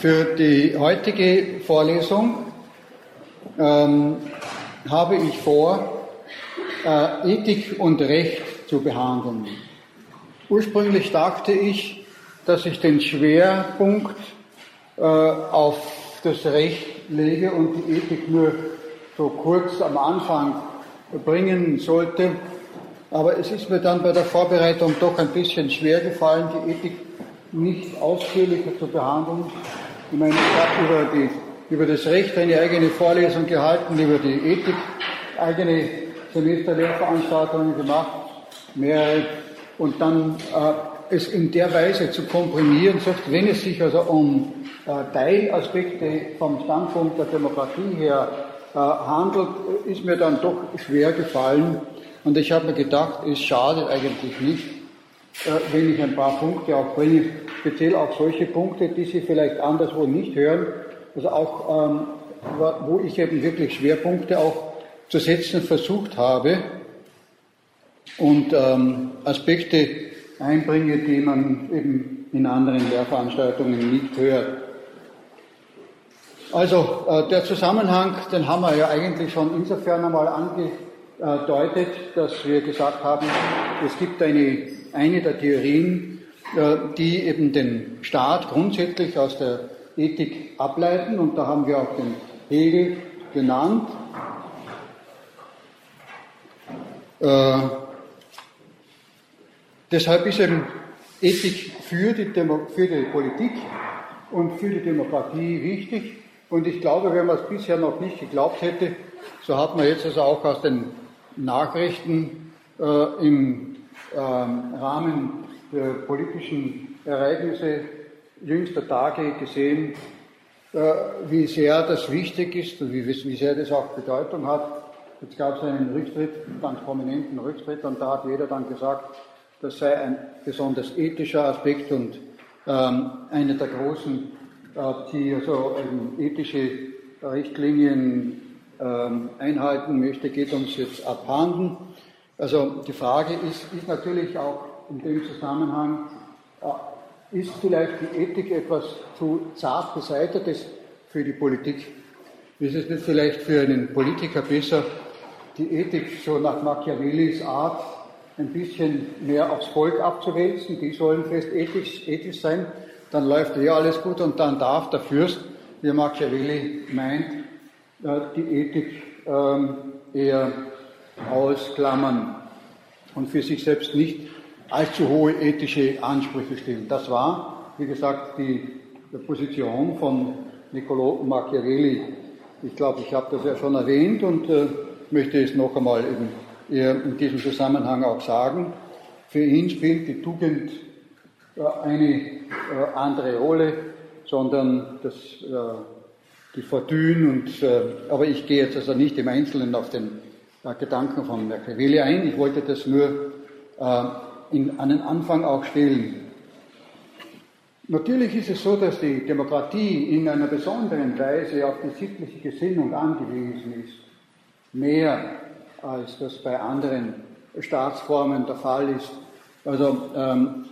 Für die heutige Vorlesung ähm, habe ich vor, äh, Ethik und Recht zu behandeln. Ursprünglich dachte ich, dass ich den Schwerpunkt äh, auf das Recht lege und die Ethik nur so kurz am Anfang bringen sollte. Aber es ist mir dann bei der Vorbereitung doch ein bisschen schwer gefallen, die Ethik nicht ausführlicher zu behandeln. Ich meine, ich habe über, die, über das Recht eine eigene Vorlesung gehalten, über die Ethik eigene Semesterlehrveranstaltungen gemacht, mehrere, und dann äh, es in der Weise zu komprimieren, selbst wenn es sich also um äh, Teilaspekte vom Standpunkt der Demokratie her äh, handelt, ist mir dann doch schwer gefallen. Und ich habe mir gedacht, es schadet eigentlich nicht, wenn ich ein paar Punkte auch bringe, speziell auch solche Punkte, die Sie vielleicht anderswo nicht hören, also auch, ähm, wo ich eben wirklich Schwerpunkte auch zu setzen versucht habe und ähm, Aspekte einbringe, die man eben in anderen Lehrveranstaltungen nicht hört. Also äh, der Zusammenhang, den haben wir ja eigentlich schon insofern einmal angedeutet, dass wir gesagt haben, es gibt eine, eine der Theorien, äh, die eben den Staat grundsätzlich aus der Ethik ableiten und da haben wir auch den Hegel genannt. Äh, deshalb ist eben Ethik für die, Demo für die Politik und für die Demokratie wichtig. Und ich glaube, wenn man es bisher noch nicht geglaubt hätte, so hat man jetzt also auch aus den Nachrichten äh, im Rahmen der politischen Ereignisse jüngster Tage gesehen, äh, wie sehr das wichtig ist und wie, wie sehr das auch Bedeutung hat. Jetzt gab es einen Rücktritt, ganz prominenten Rücktritt, und da hat jeder dann gesagt, das sei ein besonders ethischer Aspekt und ähm, eine der großen die also ethische Richtlinien ähm, einhalten möchte, geht uns jetzt abhanden. Also die Frage ist, ist natürlich auch in dem Zusammenhang, äh, ist vielleicht die Ethik etwas zu zart beseitetes für die Politik? Ist es nicht vielleicht für einen Politiker besser, die Ethik so nach Machiavellis Art ein bisschen mehr aufs Volk abzuwälzen? Die sollen fest ethisch, ethisch sein dann läuft eh alles gut und dann darf der Fürst, wie Machiavelli meint, äh, die Ethik ähm, eher ausklammern und für sich selbst nicht allzu hohe ethische Ansprüche stellen. Das war, wie gesagt, die Position von Niccolò Machiavelli. Ich glaube, ich habe das ja schon erwähnt und äh, möchte es noch einmal eben in diesem Zusammenhang auch sagen. Für ihn spielt die Tugend eine äh, andere Rolle, sondern das, äh, die Fortune und, äh, aber ich gehe jetzt also nicht im Einzelnen auf den Gedanken von Machiavelli ein, ich wollte das nur in, an den Anfang auch stellen. Natürlich ist es so, dass die Demokratie in einer besonderen Weise auf die sittliche Gesinnung angewiesen ist, mehr als das bei anderen Staatsformen der Fall ist. Also ähm,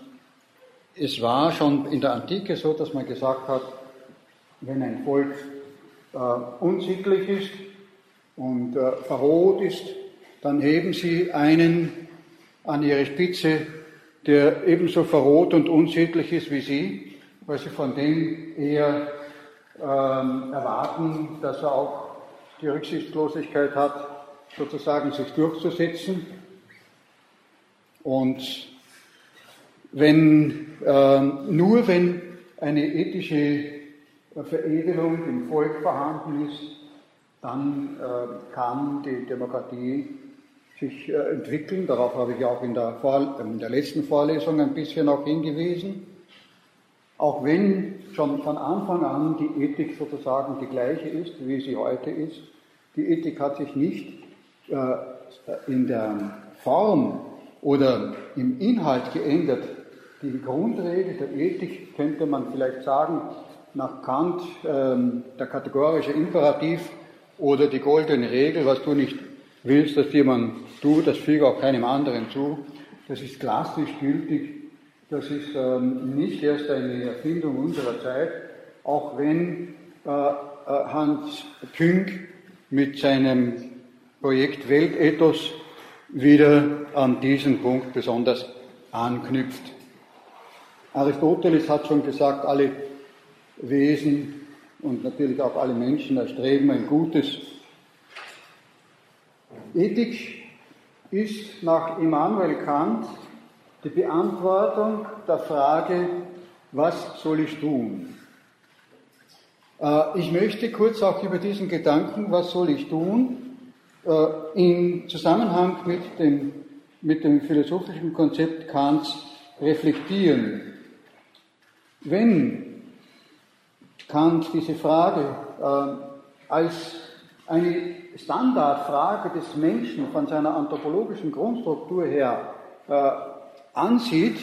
es war schon in der Antike so, dass man gesagt hat, wenn ein Volk äh, unsittlich ist und äh, verroht ist, dann heben sie einen an ihre Spitze, der ebenso verroht und unsittlich ist wie sie, weil sie von dem eher ähm, erwarten, dass er auch die Rücksichtslosigkeit hat, sozusagen sich durchzusetzen. Und wenn, äh, nur wenn eine ethische Veredelung im Volk vorhanden ist, dann äh, kann die Demokratie sich äh, entwickeln. Darauf habe ich auch in der, Vor in der letzten Vorlesung ein bisschen auch hingewiesen. Auch wenn schon von Anfang an die Ethik sozusagen die gleiche ist, wie sie heute ist. Die Ethik hat sich nicht äh, in der Form oder im Inhalt geändert, die Grundregel der Ethik könnte man vielleicht sagen, nach Kant ähm, der kategorische Imperativ oder die goldene Regel, was du nicht willst, dass jemand tut, das füge auch keinem anderen zu. Das ist klassisch gültig. Das ist ähm, nicht erst eine Erfindung unserer Zeit, auch wenn äh, äh, Hans Küng mit seinem Projekt Weltethos wieder an diesen Punkt besonders anknüpft. Aristoteles hat schon gesagt, alle Wesen und natürlich auch alle Menschen erstreben ein Gutes. Ethik ist nach Immanuel Kant die Beantwortung der Frage, was soll ich tun? Äh, ich möchte kurz auch über diesen Gedanken, was soll ich tun, äh, in Zusammenhang mit dem, mit dem philosophischen Konzept Kants reflektieren. Wenn Kant diese Frage äh, als eine Standardfrage des Menschen von seiner anthropologischen Grundstruktur her ansieht,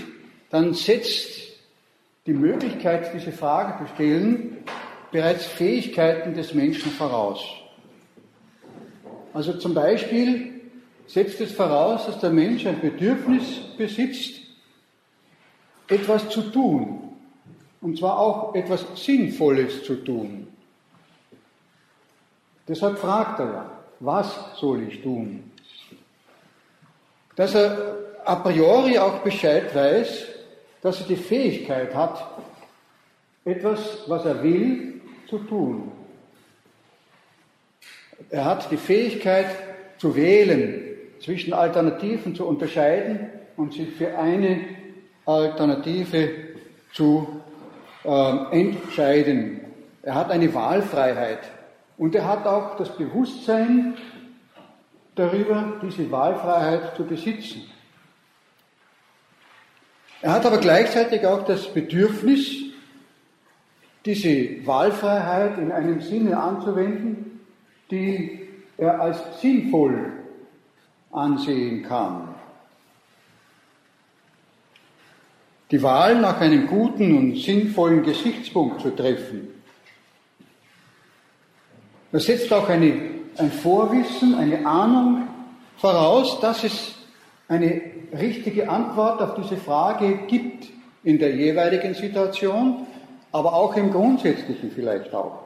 dann setzt die Möglichkeit, diese Frage zu stellen, bereits Fähigkeiten des Menschen voraus. Also zum Beispiel setzt es voraus, dass der Mensch ein Bedürfnis besitzt, etwas zu tun. Und zwar auch etwas Sinnvolles zu tun. Deshalb fragt er ja, was soll ich tun? Dass er a priori auch Bescheid weiß, dass er die Fähigkeit hat, etwas, was er will, zu tun. Er hat die Fähigkeit zu wählen, zwischen Alternativen zu unterscheiden und sich für eine Alternative zu äh, entscheiden. Er hat eine Wahlfreiheit und er hat auch das Bewusstsein darüber, diese Wahlfreiheit zu besitzen. Er hat aber gleichzeitig auch das Bedürfnis, diese Wahlfreiheit in einem Sinne anzuwenden, die er als sinnvoll ansehen kann. Die Wahl nach einem guten und sinnvollen Gesichtspunkt zu treffen. Das setzt auch eine, ein Vorwissen, eine Ahnung voraus, dass es eine richtige Antwort auf diese Frage gibt in der jeweiligen Situation, aber auch im Grundsätzlichen vielleicht auch.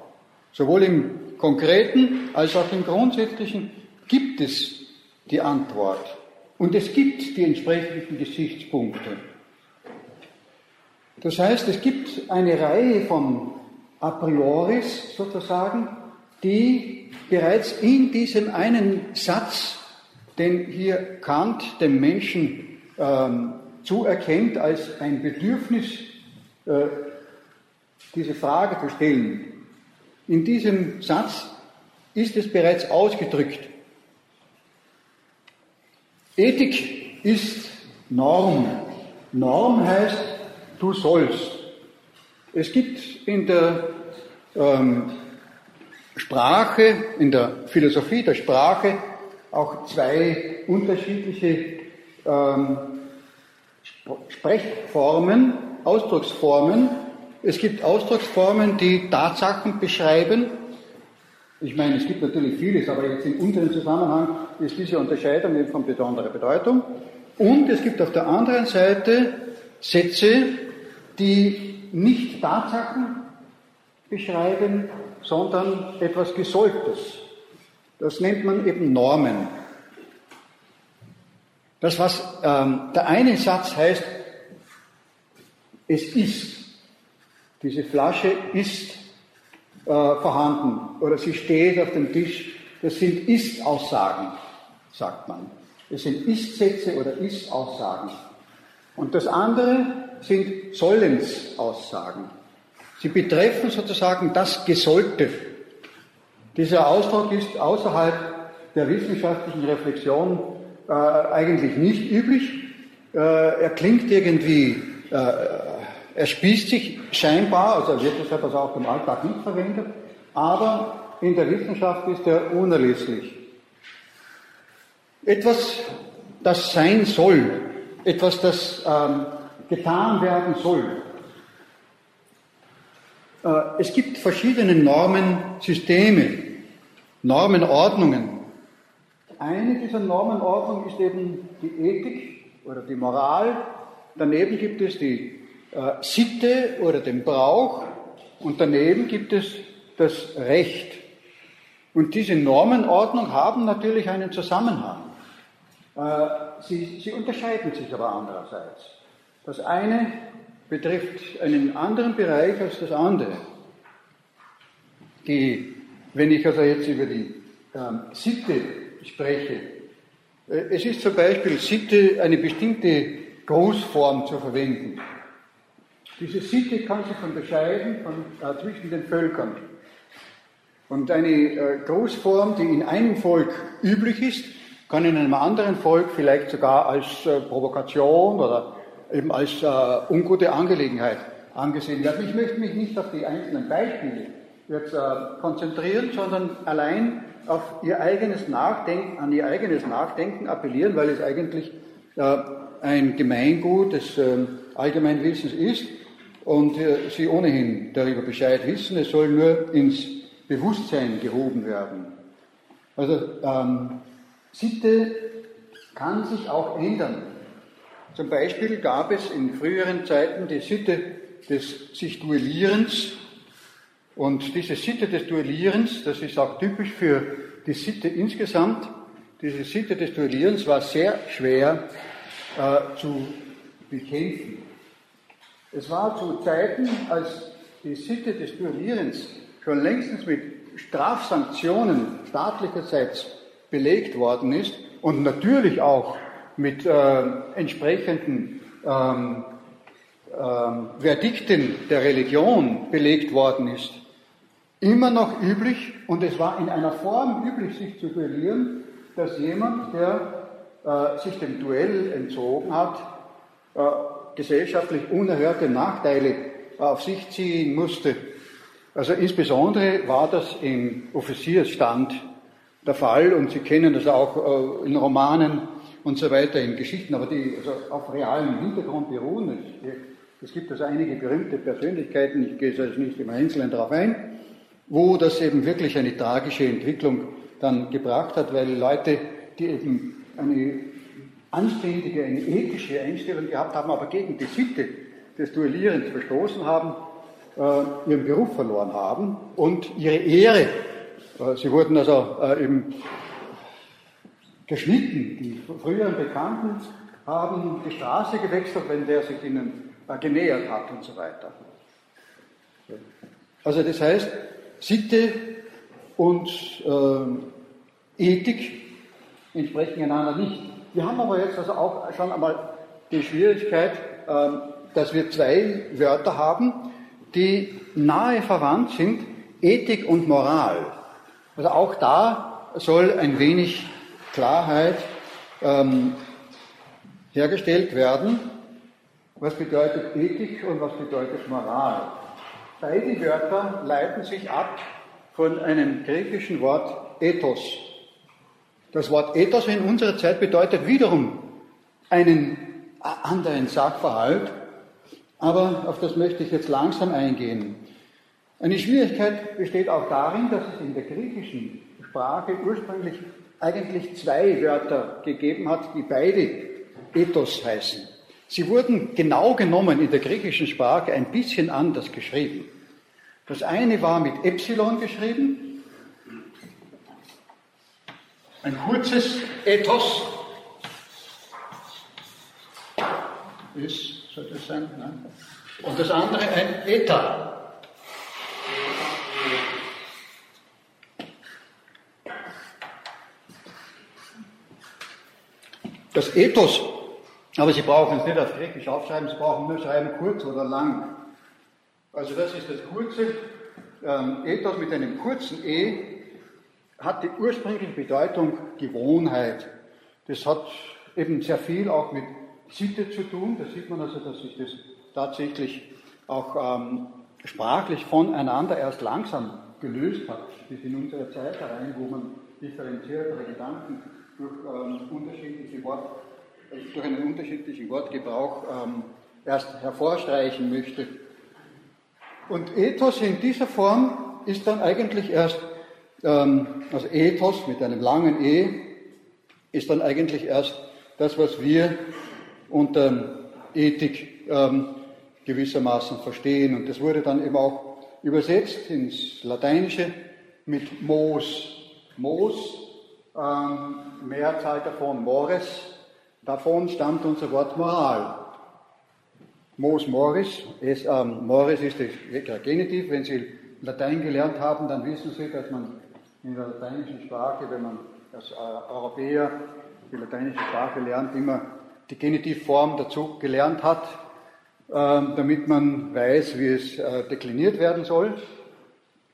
Sowohl im Konkreten als auch im Grundsätzlichen gibt es die Antwort. Und es gibt die entsprechenden Gesichtspunkte. Das heißt, es gibt eine Reihe von A prioris sozusagen, die bereits in diesem einen Satz den hier Kant dem Menschen ähm, zuerkennt als ein Bedürfnis, äh, diese Frage zu stellen. In diesem Satz ist es bereits ausgedrückt. Ethik ist Norm. Norm heißt, du sollst. Es gibt in der ähm, Sprache, in der Philosophie der Sprache auch zwei unterschiedliche ähm, Sprechformen, Ausdrucksformen. Es gibt Ausdrucksformen, die Tatsachen beschreiben. Ich meine, es gibt natürlich vieles, aber jetzt in unserem Zusammenhang ist diese Unterscheidung eben von besonderer Bedeutung. Und es gibt auf der anderen Seite Sätze, die nicht Tatsachen beschreiben, sondern etwas Gesolltes. Das nennt man eben Normen. Das, was ähm, der eine Satz heißt, es ist. Diese Flasche ist äh, vorhanden oder sie steht auf dem Tisch. Das sind Ist-Aussagen, sagt man. Es sind Ist-Sätze oder Ist-Aussagen. Und das andere sind Sollens-Aussagen. Sie betreffen sozusagen das Gesollte. Dieser Ausdruck ist außerhalb der wissenschaftlichen Reflexion äh, eigentlich nicht üblich. Äh, er klingt irgendwie, äh, er spießt sich scheinbar, also wird deshalb auch im Alltag nicht verwendet, aber in der Wissenschaft ist er unerlässlich. Etwas, das sein soll, etwas, das ähm, getan werden soll. Äh, es gibt verschiedene Normensysteme, Normenordnungen. Eine dieser Normenordnungen ist eben die Ethik oder die Moral. Daneben gibt es die äh, Sitte oder den Brauch und daneben gibt es das Recht. Und diese Normenordnung haben natürlich einen Zusammenhang. Äh, sie, sie unterscheiden sich aber andererseits. Das eine betrifft einen anderen Bereich als das andere. Die, wenn ich also jetzt über die ähm, Sitte spreche, äh, es ist zum Beispiel Sitte, eine bestimmte Großform zu verwenden. Diese Sitte kann sich unterscheiden von, äh, zwischen den Völkern. Und eine äh, Großform, die in einem Volk üblich ist, kann in einem anderen Volk vielleicht sogar als äh, Provokation oder eben als äh, ungute Angelegenheit angesehen werden. Ich möchte mich nicht auf die einzelnen Beispiele jetzt äh, konzentrieren, sondern allein auf ihr eigenes Nachdenken, an ihr eigenes Nachdenken appellieren, weil es eigentlich äh, ein Gemeingut des äh, Allgemeinwissens ist und äh, Sie ohnehin darüber Bescheid wissen. Es soll nur ins Bewusstsein gehoben werden. Also ähm, Sitte kann sich auch ändern. Zum Beispiel gab es in früheren Zeiten die Sitte des sich Duellierens. Und diese Sitte des Duellierens, das ist auch typisch für die Sitte insgesamt, diese Sitte des Duellierens war sehr schwer äh, zu bekämpfen. Es war zu Zeiten, als die Sitte des Duellierens schon längstens mit Strafsanktionen staatlicherseits belegt worden ist und natürlich auch mit äh, entsprechenden ähm, ähm, Verdikten der Religion belegt worden ist, immer noch üblich, und es war in einer Form üblich, sich zu duellieren, dass jemand, der äh, sich dem Duell entzogen hat, äh, gesellschaftlich unerhörte Nachteile auf sich ziehen musste. Also insbesondere war das im Offiziersstand der Fall und Sie kennen das auch äh, in Romanen und so weiter, in Geschichten, aber die also auf realem Hintergrund beruhen. Es gibt also einige berühmte Persönlichkeiten, ich gehe jetzt nicht im Einzelnen darauf ein, wo das eben wirklich eine tragische Entwicklung dann gebracht hat, weil Leute, die eben eine anständige, eine ethische Einstellung gehabt haben, aber gegen die Sitte des Duellierens verstoßen haben, äh, ihren Beruf verloren haben und ihre Ehre. Äh, sie wurden also äh, eben geschnitten. Die früheren Bekannten haben die Straße gewechselt, wenn der sich ihnen äh, genähert hat und so weiter. Also das heißt, Sitte und äh, Ethik entsprechen einander nicht. Wir haben aber jetzt also auch schon einmal die Schwierigkeit, äh, dass wir zwei Wörter haben, die nahe verwandt sind, Ethik und Moral. Also auch da soll ein wenig Klarheit ähm, hergestellt werden. Was bedeutet Ethik und was bedeutet Moral? Beide Wörter leiten sich ab von einem griechischen Wort Ethos. Das Wort Ethos in unserer Zeit bedeutet wiederum einen anderen Sachverhalt, aber auf das möchte ich jetzt langsam eingehen. Eine Schwierigkeit besteht auch darin, dass es in der griechischen Sprache ursprünglich eigentlich zwei Wörter gegeben hat, die beide Ethos heißen. Sie wurden genau genommen in der griechischen Sprache ein bisschen anders geschrieben. Das eine war mit Epsilon geschrieben, ein kurzes Ethos. Ist, soll das sein? Nein. Und das andere ein Eta. Das Ethos, aber Sie brauchen es nicht auf Griechisch aufschreiben, Sie brauchen nur schreiben kurz oder lang. Also das ist das kurze ähm, Ethos mit einem kurzen E, hat die ursprüngliche Bedeutung Gewohnheit. Das hat eben sehr viel auch mit Sitte zu tun. Da sieht man also, dass sich das tatsächlich auch ähm, sprachlich voneinander erst langsam gelöst hat, bis in unsere Zeit herein, wo man differenziertere Gedanken durch, ähm, unterschiedliche Wort, durch einen unterschiedlichen Wortgebrauch ähm, erst hervorstreichen möchte. Und Ethos in dieser Form ist dann eigentlich erst, ähm, also Ethos mit einem langen E, ist dann eigentlich erst das, was wir unter Ethik ähm, gewissermaßen verstehen. Und das wurde dann eben auch übersetzt ins Lateinische mit Mos. Mos, ähm, Mehrzahl davon Mores, davon stammt unser Wort Moral. Mos Moris, es, ähm, Moris ist der Genitiv. Wenn Sie Latein gelernt haben, dann wissen Sie, dass man in der lateinischen Sprache, wenn man als Europäer die lateinische Sprache lernt, immer die Genitivform dazu gelernt hat, ähm, damit man weiß, wie es äh, dekliniert werden soll.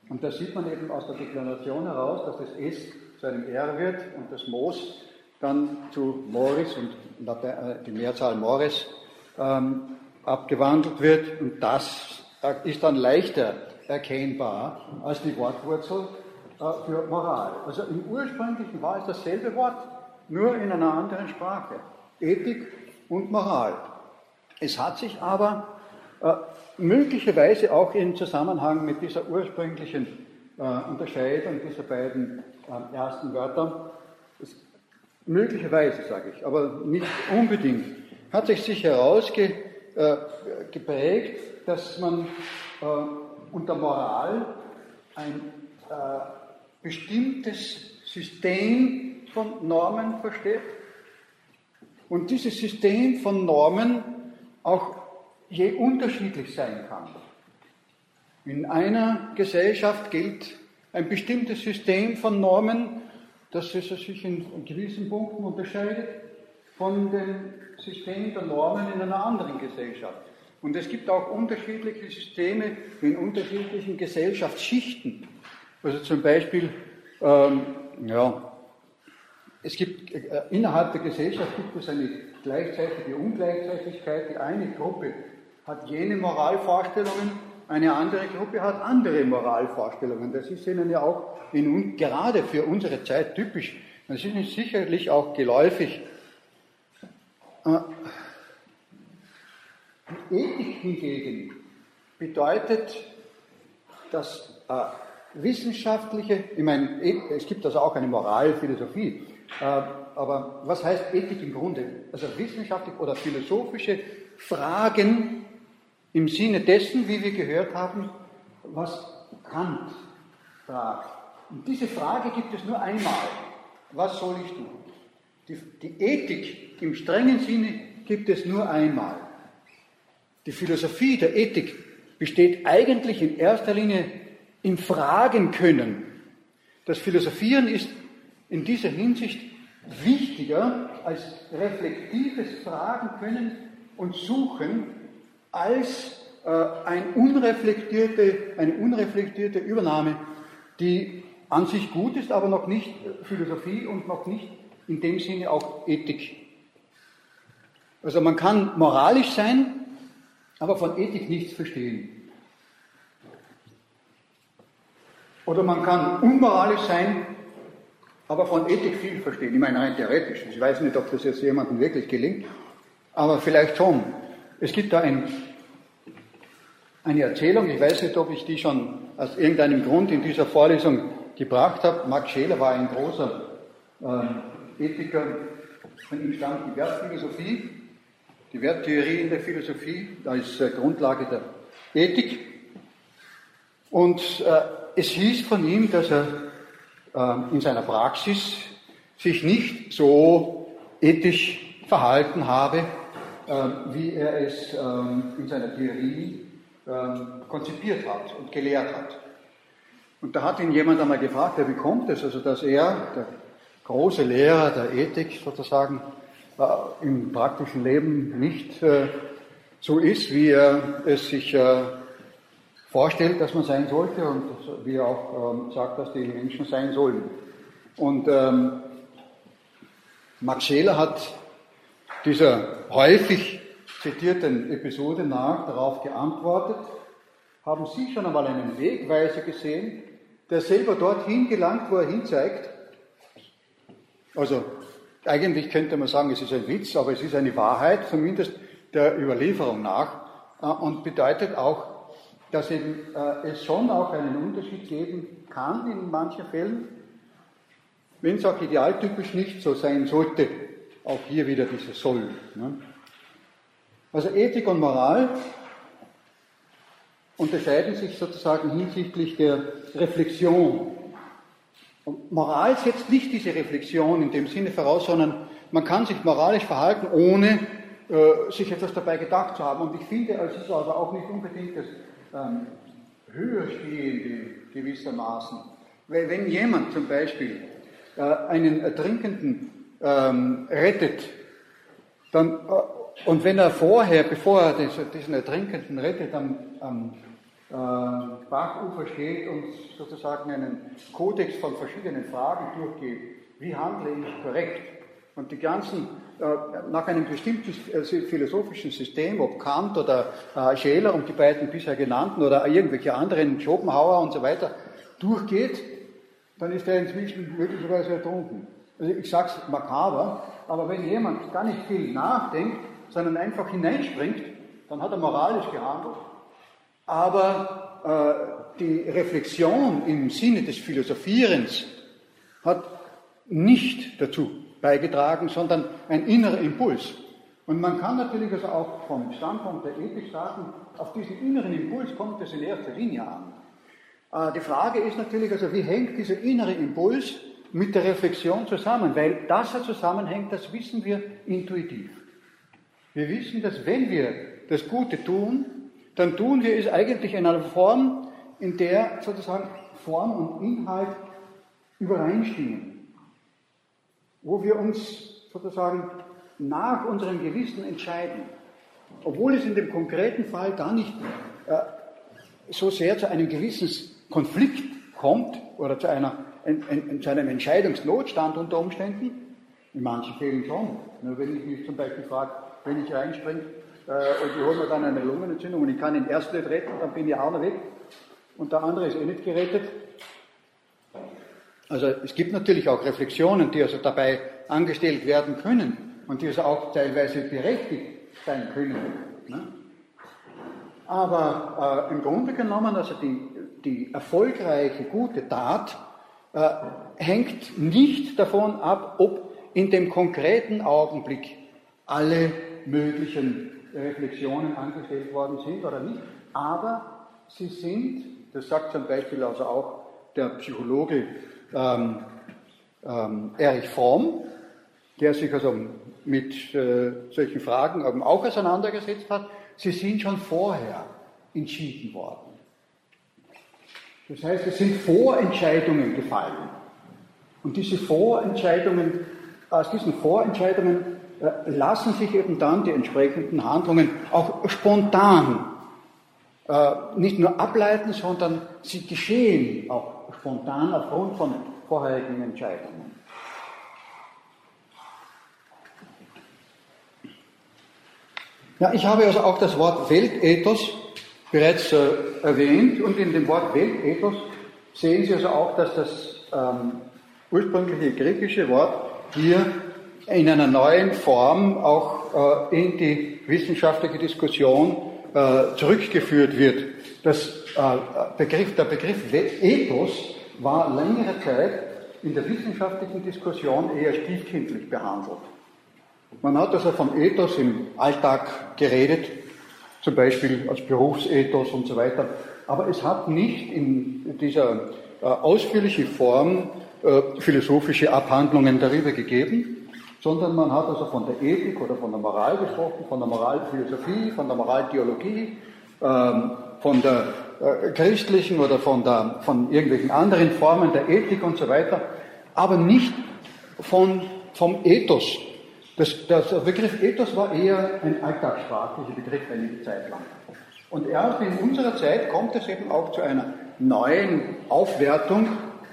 Und da sieht man eben aus der Deklaration heraus, dass das S zu einem R wird und das Mos dann zu Moris und äh, die Mehrzahl Mores ähm, abgewandelt wird. Und das äh, ist dann leichter erkennbar als die Wortwurzel für Moral. Also im ursprünglichen war es dasselbe Wort, nur in einer anderen Sprache. Ethik und Moral. Es hat sich aber äh, möglicherweise auch im Zusammenhang mit dieser ursprünglichen äh, Unterscheidung dieser beiden äh, ersten Wörter, das, möglicherweise sage ich, aber nicht unbedingt, hat sich sich herausgeprägt, äh, dass man äh, unter Moral ein äh, bestimmtes System von Normen versteht. Und dieses System von Normen auch je unterschiedlich sein kann. In einer Gesellschaft gilt ein bestimmtes System von Normen, das sich in gewissen Punkten unterscheidet von dem System der Normen in einer anderen Gesellschaft. Und es gibt auch unterschiedliche Systeme in unterschiedlichen Gesellschaftsschichten. Also zum Beispiel, ähm, ja, es gibt äh, innerhalb der Gesellschaft gibt es eine gleichzeitige Ungleichzeitigkeit. Die eine Gruppe hat jene Moralvorstellungen, eine andere Gruppe hat andere Moralvorstellungen. Das ist ihnen ja auch in, gerade für unsere Zeit typisch. Das ist ihnen sicherlich auch geläufig. Äh, die Ethik hingegen bedeutet, dass äh, wissenschaftliche, ich meine, es gibt also auch eine Moralphilosophie, äh, aber was heißt Ethik im Grunde? Also wissenschaftliche oder philosophische Fragen im Sinne dessen, wie wir gehört haben, was Kant fragt. Und diese Frage gibt es nur einmal. Was soll ich tun? Die, die Ethik im strengen Sinne gibt es nur einmal. Die Philosophie der Ethik besteht eigentlich in erster Linie im Fragen können. Das Philosophieren ist in dieser Hinsicht wichtiger als reflektives Fragen können und Suchen als äh, ein unreflektierte, eine unreflektierte Übernahme, die an sich gut ist, aber noch nicht Philosophie und noch nicht in dem Sinne auch Ethik. Also man kann moralisch sein, aber von Ethik nichts verstehen. Oder man kann unmoralisch sein, aber von Ethik viel verstehen. Ich meine rein theoretisch. Ich weiß nicht, ob das jetzt jemandem wirklich gelingt, aber vielleicht schon. Es gibt da ein, eine Erzählung, ich weiß nicht, ob ich die schon aus irgendeinem Grund in dieser Vorlesung gebracht habe. Max Scheler war ein großer äh, Ethiker, von ihm stammt die Wertphilosophie, die Werttheorie in der Philosophie als äh, Grundlage der Ethik. Und äh, es hieß von ihm, dass er ähm, in seiner Praxis sich nicht so ethisch verhalten habe, ähm, wie er es ähm, in seiner Theorie konzipiert hat und gelehrt hat. Und da hat ihn jemand einmal gefragt, ja, wie kommt es, also dass er, der große Lehrer der Ethik sozusagen, äh, im praktischen Leben nicht äh, so ist, wie er es sich äh, vorstellt, dass man sein sollte und wie er auch ähm, sagt, dass die Menschen sein sollen. Und ähm, Max Scheler hat dieser häufig zitierten Episode nach darauf geantwortet, haben Sie schon einmal einen Wegweiser gesehen, der selber dorthin gelangt, wo er hinzeigt? Also eigentlich könnte man sagen, es ist ein Witz, aber es ist eine Wahrheit, zumindest der Überlieferung nach, äh, und bedeutet auch, dass eben, äh, es schon auch einen Unterschied geben kann in manchen Fällen, wenn es auch idealtypisch nicht so sein sollte. Auch hier wieder dieses Soll. Ne? Also Ethik und Moral unterscheiden sich sozusagen hinsichtlich der Reflexion. Und Moral setzt nicht diese Reflexion in dem Sinne voraus, sondern man kann sich moralisch verhalten, ohne äh, sich etwas dabei gedacht zu haben. Und ich finde, es ist also auch nicht unbedingt das ähm, Höherstehende gewissermaßen. Weil wenn jemand zum Beispiel äh, einen Ertrinkenden ähm, rettet, dann, äh, und wenn er vorher, bevor er diesen Ertrinkenden rettet, am, am äh, Bachufer steht und sozusagen einen Kodex von verschiedenen Fragen durchgeht, wie handle ich korrekt? Und die ganzen, äh, nach einem bestimmten äh, philosophischen System, ob Kant oder äh, Scheler und die beiden bisher genannten oder irgendwelche anderen, Schopenhauer und so weiter, durchgeht, dann ist er inzwischen möglicherweise ertrunken. Also ich sage es makaber, aber wenn jemand gar nicht viel nachdenkt, sondern einfach hineinspringt, dann hat er moralisch gehandelt. Aber äh, die Reflexion im Sinne des Philosophierens hat nicht dazu beigetragen, sondern ein innerer Impuls. Und man kann natürlich also auch vom Standpunkt der Ethik sagen, auf diesen inneren Impuls kommt es in erster Linie an. Äh, die Frage ist natürlich also, wie hängt dieser innere Impuls mit der Reflexion zusammen? Weil das er zusammenhängt, das wissen wir intuitiv. Wir wissen, dass wenn wir das Gute tun, dann tun wir es eigentlich in einer Form, in der sozusagen Form und Inhalt übereinstimmen. Wo wir uns sozusagen nach unserem Gewissen entscheiden. Obwohl es in dem konkreten Fall gar nicht äh, so sehr zu einem Gewissenskonflikt kommt oder zu, einer, ein, ein, zu einem Entscheidungsnotstand unter Umständen. In manchen Fällen schon. Nur wenn ich mich zum Beispiel frage, wenn ich reinspringe äh, und ich hole mir dann eine Lungenentzündung und ich kann ihn erst nicht retten, dann bin ich auch noch weg und der andere ist eh nicht gerettet. Also es gibt natürlich auch Reflexionen, die also dabei angestellt werden können und die also auch teilweise berechtigt sein können. Ne? Aber äh, im Grunde genommen, also die, die erfolgreiche, gute Tat äh, hängt nicht davon ab, ob in dem konkreten Augenblick alle möglichen Reflexionen angestellt worden sind oder nicht, aber sie sind, das sagt zum Beispiel also auch der Psychologe ähm, ähm, Erich Fromm, der sich also mit äh, solchen Fragen auch auseinandergesetzt hat, sie sind schon vorher entschieden worden. Das heißt, es sind Vorentscheidungen gefallen. Und diese Vorentscheidungen, aus diesen Vorentscheidungen lassen sich eben dann die entsprechenden Handlungen auch spontan äh, nicht nur ableiten, sondern sie geschehen auch spontan aufgrund von vorherigen Entscheidungen. Ja, ich habe also auch das Wort Weltethos bereits äh, erwähnt und in dem Wort Weltethos sehen Sie also auch, dass das ähm, ursprüngliche griechische Wort hier in einer neuen Form auch äh, in die wissenschaftliche Diskussion äh, zurückgeführt wird. Das, äh, Begriff, der Begriff Ethos war längere Zeit in der wissenschaftlichen Diskussion eher stiefkindlich behandelt. Man hat also vom Ethos im Alltag geredet, zum Beispiel als Berufsethos und so weiter, aber es hat nicht in dieser äh, ausführlichen Form äh, philosophische Abhandlungen darüber gegeben sondern man hat also von der Ethik oder von der Moral gesprochen, von der Moralphilosophie, von der Moraltheologie, ähm, von der äh, christlichen oder von, der, von irgendwelchen anderen Formen der Ethik und so weiter, aber nicht von, vom Ethos. Das, das, der Begriff Ethos war eher ein alltagssprachlicher Begriff einige Zeit lang. Und erst in unserer Zeit kommt es eben auch zu einer neuen Aufwertung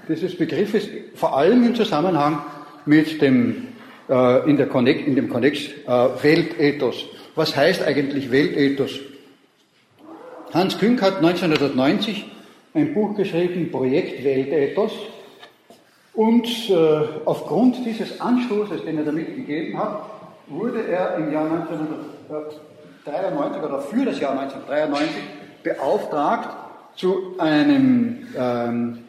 dieses Begriffes, vor allem im Zusammenhang mit dem äh, in, der Connect, in dem Konnex äh, Weltethos. Was heißt eigentlich Weltethos? Hans Künk hat 1990 ein Buch geschrieben, Projekt Weltethos. Und äh, aufgrund dieses Anstoßes, den er damit gegeben hat, wurde er im Jahr 1993 oder für das Jahr 1993 beauftragt, zu einem ähm,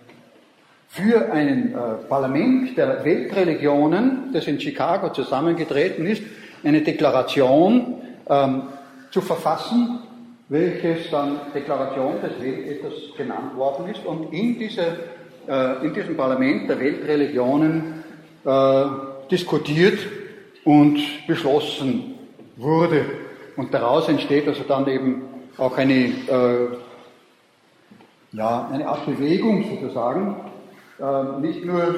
für ein äh, Parlament der Weltreligionen, das in Chicago zusammengetreten ist, eine Deklaration ähm, zu verfassen, welches dann Deklaration des Weltethos genannt worden ist und in, diese, äh, in diesem Parlament der Weltreligionen äh, diskutiert und beschlossen wurde. Und daraus entsteht also dann eben auch eine, äh, ja, eine Art Bewegung sozusagen, nicht nur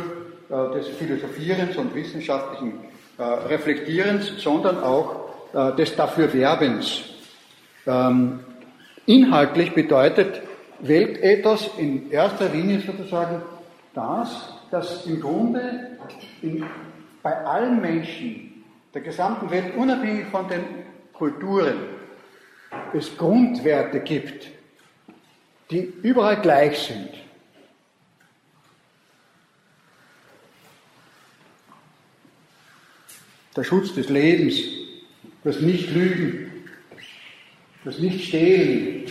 äh, des Philosophierens und wissenschaftlichen äh, Reflektierens, sondern auch äh, des Dafürwerbens. Ähm, inhaltlich bedeutet Weltethos in erster Linie sozusagen das, dass im Grunde in, bei allen Menschen der gesamten Welt, unabhängig von den Kulturen, es Grundwerte gibt, die überall gleich sind. Der Schutz des Lebens, das Nicht-Lügen, das Nicht-Stehlen,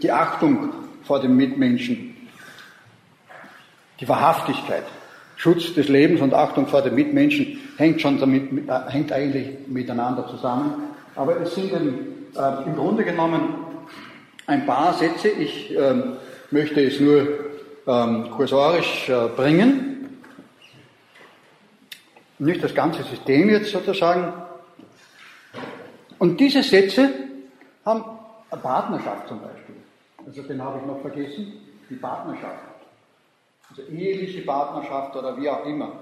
die Achtung vor dem Mitmenschen, die Wahrhaftigkeit, Schutz des Lebens und Achtung vor den Mitmenschen hängt schon damit, äh, hängt eigentlich miteinander zusammen. Aber es sind ein, äh, im Grunde genommen ein paar Sätze. Ich äh, möchte es nur ähm, kursorisch äh, bringen. Nicht das ganze System jetzt sozusagen. Und diese Sätze haben eine Partnerschaft zum Beispiel. Also den habe ich noch vergessen, die Partnerschaft. Also eheliche Partnerschaft oder wie auch immer.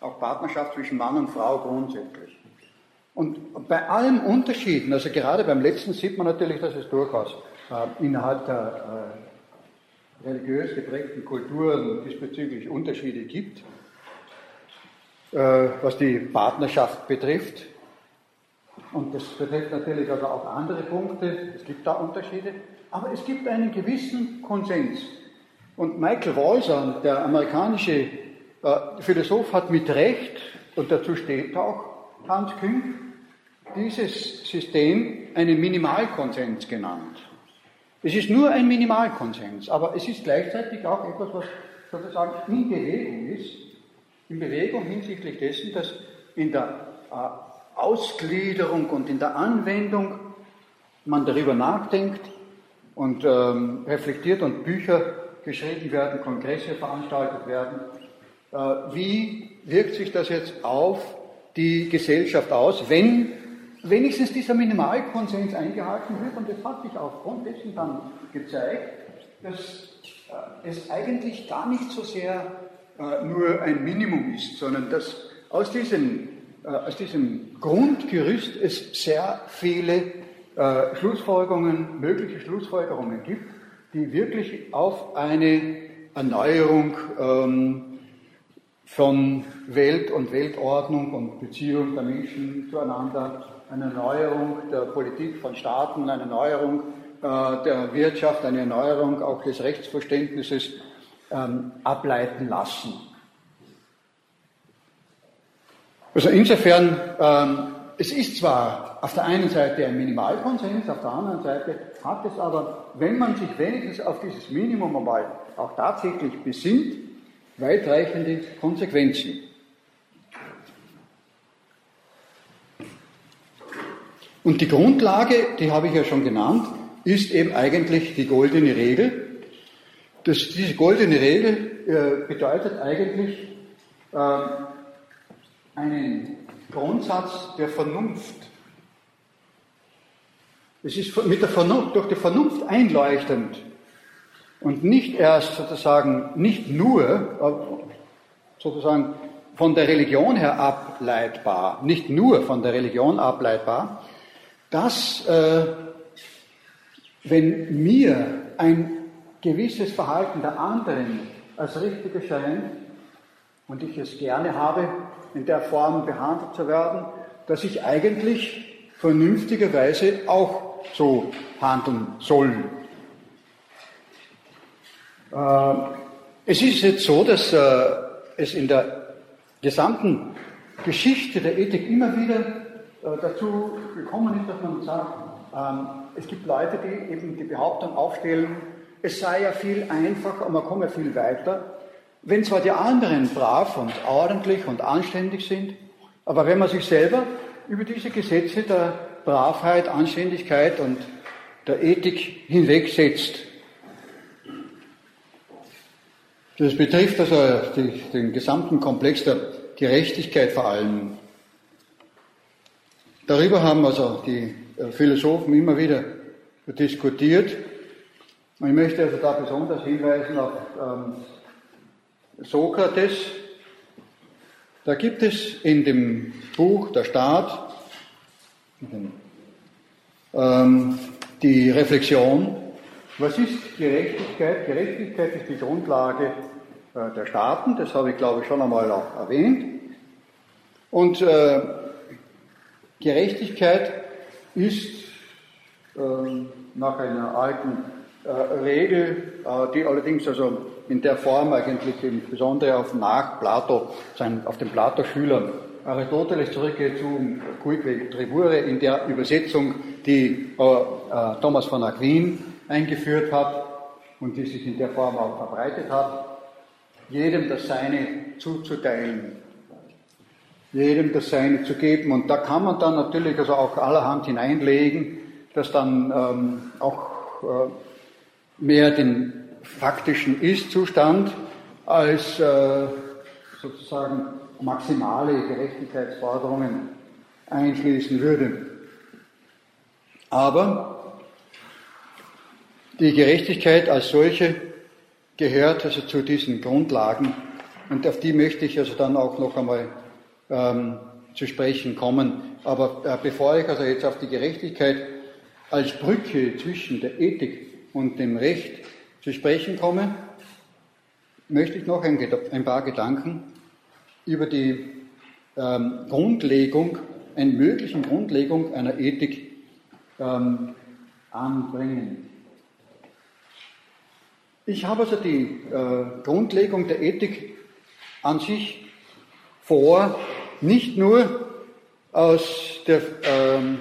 Auch Partnerschaft zwischen Mann und Frau grundsätzlich. Und bei allen Unterschieden, also gerade beim letzten sieht man natürlich, dass es durchaus äh, innerhalb der äh, religiös geprägten Kulturen diesbezüglich Unterschiede gibt, was die Partnerschaft betrifft. Und das betrifft natürlich also auch andere Punkte. Es gibt da Unterschiede. Aber es gibt einen gewissen Konsens. Und Michael Walser, der amerikanische äh, Philosoph, hat mit Recht, und dazu steht auch Hans Küng, dieses System einen Minimalkonsens genannt. Es ist nur ein Minimalkonsens, aber es ist gleichzeitig auch etwas, was sozusagen in Bewegung ist, in Bewegung hinsichtlich dessen, dass in der äh, Ausgliederung und in der Anwendung man darüber nachdenkt, und ähm, reflektiert und Bücher geschrieben werden, Kongresse veranstaltet werden. Äh, wie wirkt sich das jetzt auf die Gesellschaft aus, wenn wenigstens dieser Minimalkonsens eingehalten wird? Und es hat sich aufgrund dessen dann gezeigt, dass äh, es eigentlich gar nicht so sehr äh, nur ein Minimum ist, sondern dass aus diesem, äh, aus diesem Grundgerüst es sehr viele äh, Schlussfolgerungen, mögliche Schlussfolgerungen gibt, die wirklich auf eine Erneuerung ähm, von Welt und Weltordnung und Beziehung der Menschen zueinander, eine Erneuerung der Politik von Staaten, eine Erneuerung äh, der Wirtschaft, eine Erneuerung auch des Rechtsverständnisses ähm, ableiten lassen. Also insofern ähm, es ist zwar auf der einen Seite ein Minimalkonsens, auf der anderen Seite hat es aber, wenn man sich wenigstens auf dieses Minimum einmal auch tatsächlich besinnt, weitreichende Konsequenzen. Und die Grundlage, die habe ich ja schon genannt, ist eben eigentlich die goldene Regel. Das, diese goldene Regel äh, bedeutet eigentlich äh, einen Grundsatz der Vernunft. Es ist mit der Vernunft, durch die Vernunft einleuchtend und nicht erst sozusagen, nicht nur sozusagen von der Religion her ableitbar, nicht nur von der Religion ableitbar, dass äh, wenn mir ein gewisses Verhalten der anderen als richtig erscheint und ich es gerne habe, in der Form behandelt zu werden, dass ich eigentlich vernünftigerweise auch so handeln soll. Äh, es ist jetzt so, dass äh, es in der gesamten Geschichte der Ethik immer wieder äh, dazu gekommen ist, dass man sagt, ähm, es gibt Leute, die eben die Behauptung aufstellen, es sei ja viel einfacher und man komme viel weiter, wenn zwar die anderen brav und ordentlich und anständig sind, aber wenn man sich selber über diese Gesetze der Bravheit, Anständigkeit und der Ethik hinwegsetzt. Das betrifft also die, den gesamten Komplex der Gerechtigkeit vor allem. Darüber haben also die Philosophen immer wieder diskutiert. Ich möchte also da besonders hinweisen auf ähm, Sokrates. Da gibt es in dem Buch Der Staat ähm, die Reflexion, was ist Gerechtigkeit? Gerechtigkeit ist die Grundlage äh, der Staaten, das habe ich glaube ich schon einmal auch erwähnt. Und äh, Gerechtigkeit ist äh, nach einer alten Regel, äh, die allerdings also in der Form eigentlich insbesondere auf nach Plato, auf den Plato-Schülern. Aristoteles zurückgeht zu Cuique Tribure in der Übersetzung, die äh, äh, Thomas von Aquin eingeführt hat und die sich in der Form auch verbreitet hat, jedem das Seine zuzuteilen, jedem das Seine zu geben. Und da kann man dann natürlich also auch allerhand hineinlegen, das dann ähm, auch äh, mehr den faktischen Ist-Zustand als äh, sozusagen maximale Gerechtigkeitsforderungen einschließen würde. Aber die Gerechtigkeit als solche gehört also zu diesen Grundlagen und auf die möchte ich also dann auch noch einmal ähm, zu sprechen kommen. Aber äh, bevor ich also jetzt auf die Gerechtigkeit als Brücke zwischen der Ethik und dem Recht zu sprechen komme, möchte ich noch ein, ein paar Gedanken über die ähm, Grundlegung, eine mögliche Grundlegung einer Ethik ähm, anbringen. Ich habe also die äh, Grundlegung der Ethik an sich vor, nicht nur aus, der, ähm,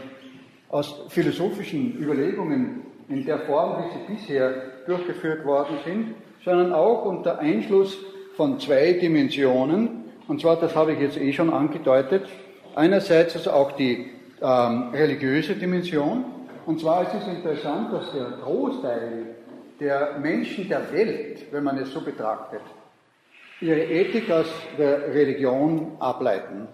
aus philosophischen Überlegungen in der Form, wie sie bisher durchgeführt worden sind, sondern auch unter Einschluss von zwei Dimensionen, und zwar, das habe ich jetzt eh schon angedeutet, einerseits also auch die ähm, religiöse Dimension. Und zwar ist es interessant, dass der Großteil der Menschen der Welt, wenn man es so betrachtet, ihre Ethik aus der Religion ableiten.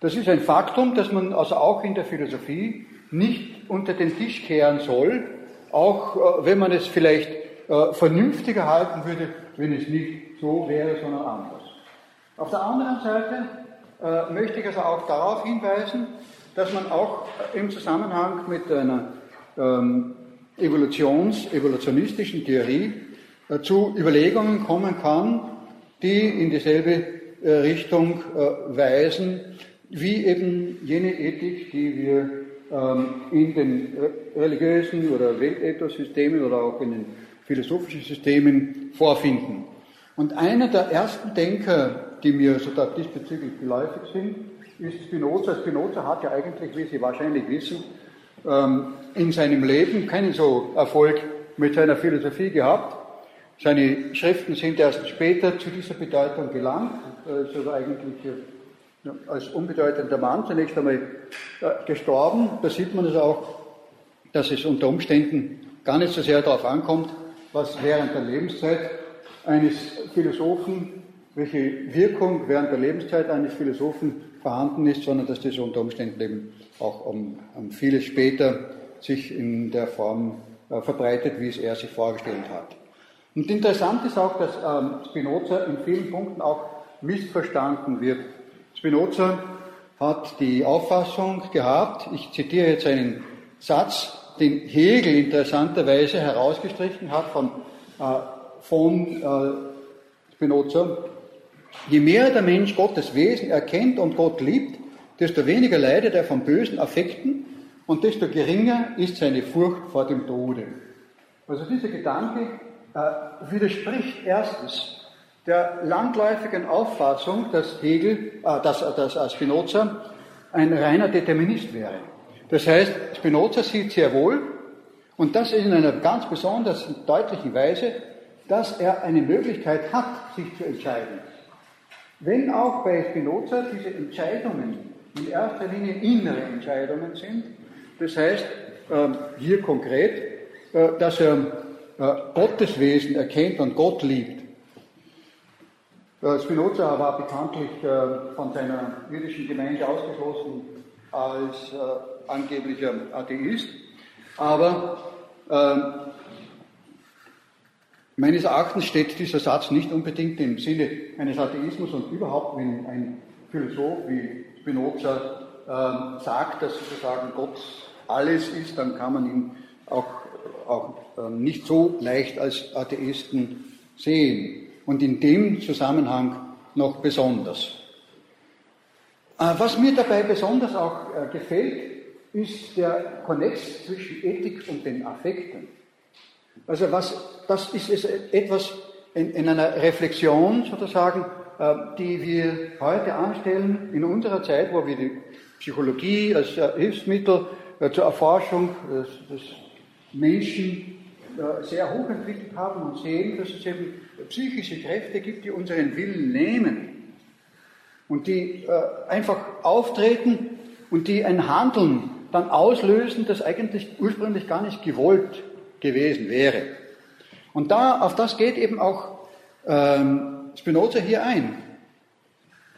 Das ist ein Faktum, das man also auch in der Philosophie nicht unter den Tisch kehren soll, auch äh, wenn man es vielleicht äh, vernünftiger halten würde, wenn es nicht so wäre, sondern anders. Auf der anderen Seite äh, möchte ich also auch darauf hinweisen, dass man auch im Zusammenhang mit einer ähm, Evolutions-, evolutionistischen Theorie äh, zu Überlegungen kommen kann, die in dieselbe äh, Richtung äh, weisen, wie eben jene Ethik, die wir in den religiösen oder Weltethos-Systemen oder auch in den philosophischen Systemen vorfinden. Und einer der ersten Denker, die mir so diesbezüglich geläufig sind, ist Spinoza. Spinoza hat ja eigentlich, wie Sie wahrscheinlich wissen, ähm, in seinem Leben keinen so Erfolg mit seiner Philosophie gehabt. Seine Schriften sind erst später zu dieser Bedeutung gelangt, also eigentlich als unbedeutender Mann zunächst einmal äh, gestorben. Da sieht man es auch, dass es unter Umständen gar nicht so sehr darauf ankommt, was während der Lebenszeit eines Philosophen welche Wirkung während der Lebenszeit eines Philosophen vorhanden ist, sondern dass das unter Umständen eben auch um, um vieles später sich in der Form äh, verbreitet, wie es er sich vorgestellt hat. Und interessant ist auch, dass ähm, Spinoza in vielen Punkten auch missverstanden wird. Spinoza hat die Auffassung gehabt, ich zitiere jetzt einen Satz, den Hegel interessanterweise herausgestrichen hat von, äh, von äh, Spinoza, Je mehr der Mensch Gottes Wesen erkennt und Gott liebt, desto weniger leidet er von bösen Affekten und desto geringer ist seine Furcht vor dem Tode. Also dieser Gedanke äh, widerspricht erstens der landläufigen Auffassung, dass Hegel, äh, dass, dass Spinoza ein reiner Determinist wäre. Das heißt, Spinoza sieht sehr wohl, und das in einer ganz besonders deutlichen Weise, dass er eine Möglichkeit hat, sich zu entscheiden. Wenn auch bei Spinoza diese Entscheidungen in erster Linie innere Entscheidungen sind. Das heißt, ähm, hier konkret, äh, dass er äh, Gottes Wesen erkennt und Gott liebt. Äh, Spinoza war bekanntlich von seiner jüdischen Gemeinde ausgeschlossen als angeblicher Atheist, aber meines Erachtens steht dieser Satz nicht unbedingt im Sinne eines Atheismus und überhaupt, wenn ein Philosoph wie Spinoza äh, sagt, dass sozusagen Gott alles ist, dann kann man ihn auch, auch äh, nicht so leicht als Atheisten sehen. Und in dem Zusammenhang noch besonders. Äh, was mir dabei besonders auch äh, gefällt, ist der Konnex zwischen Ethik und den Affekten. Also was, das ist, etwas in, in, einer Reflexion sozusagen, äh, die wir heute anstellen in unserer Zeit, wo wir die Psychologie als Hilfsmittel zur Erforschung des, des Menschen sehr hoch entwickelt haben und sehen, dass es eben psychische Kräfte gibt, die unseren Willen nehmen und die äh, einfach auftreten und die ein Handeln dann auslösen, das eigentlich ursprünglich gar nicht gewollt gewesen wäre. Und da, auf das geht eben auch ähm, Spinoza hier ein.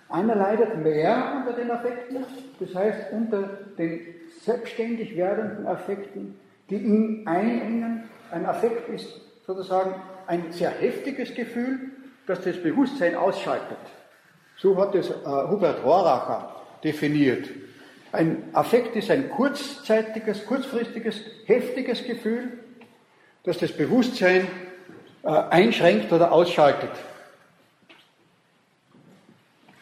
Einer leidet mehr unter den Affekten, das heißt unter den selbstständig werdenden Affekten, die ihn einengen. Ein Affekt ist sozusagen ein sehr heftiges Gefühl, das das Bewusstsein ausschaltet. So hat es äh, Hubert Rohracher definiert. Ein Affekt ist ein kurzzeitiges, kurzfristiges, heftiges Gefühl, das das Bewusstsein äh, einschränkt oder ausschaltet.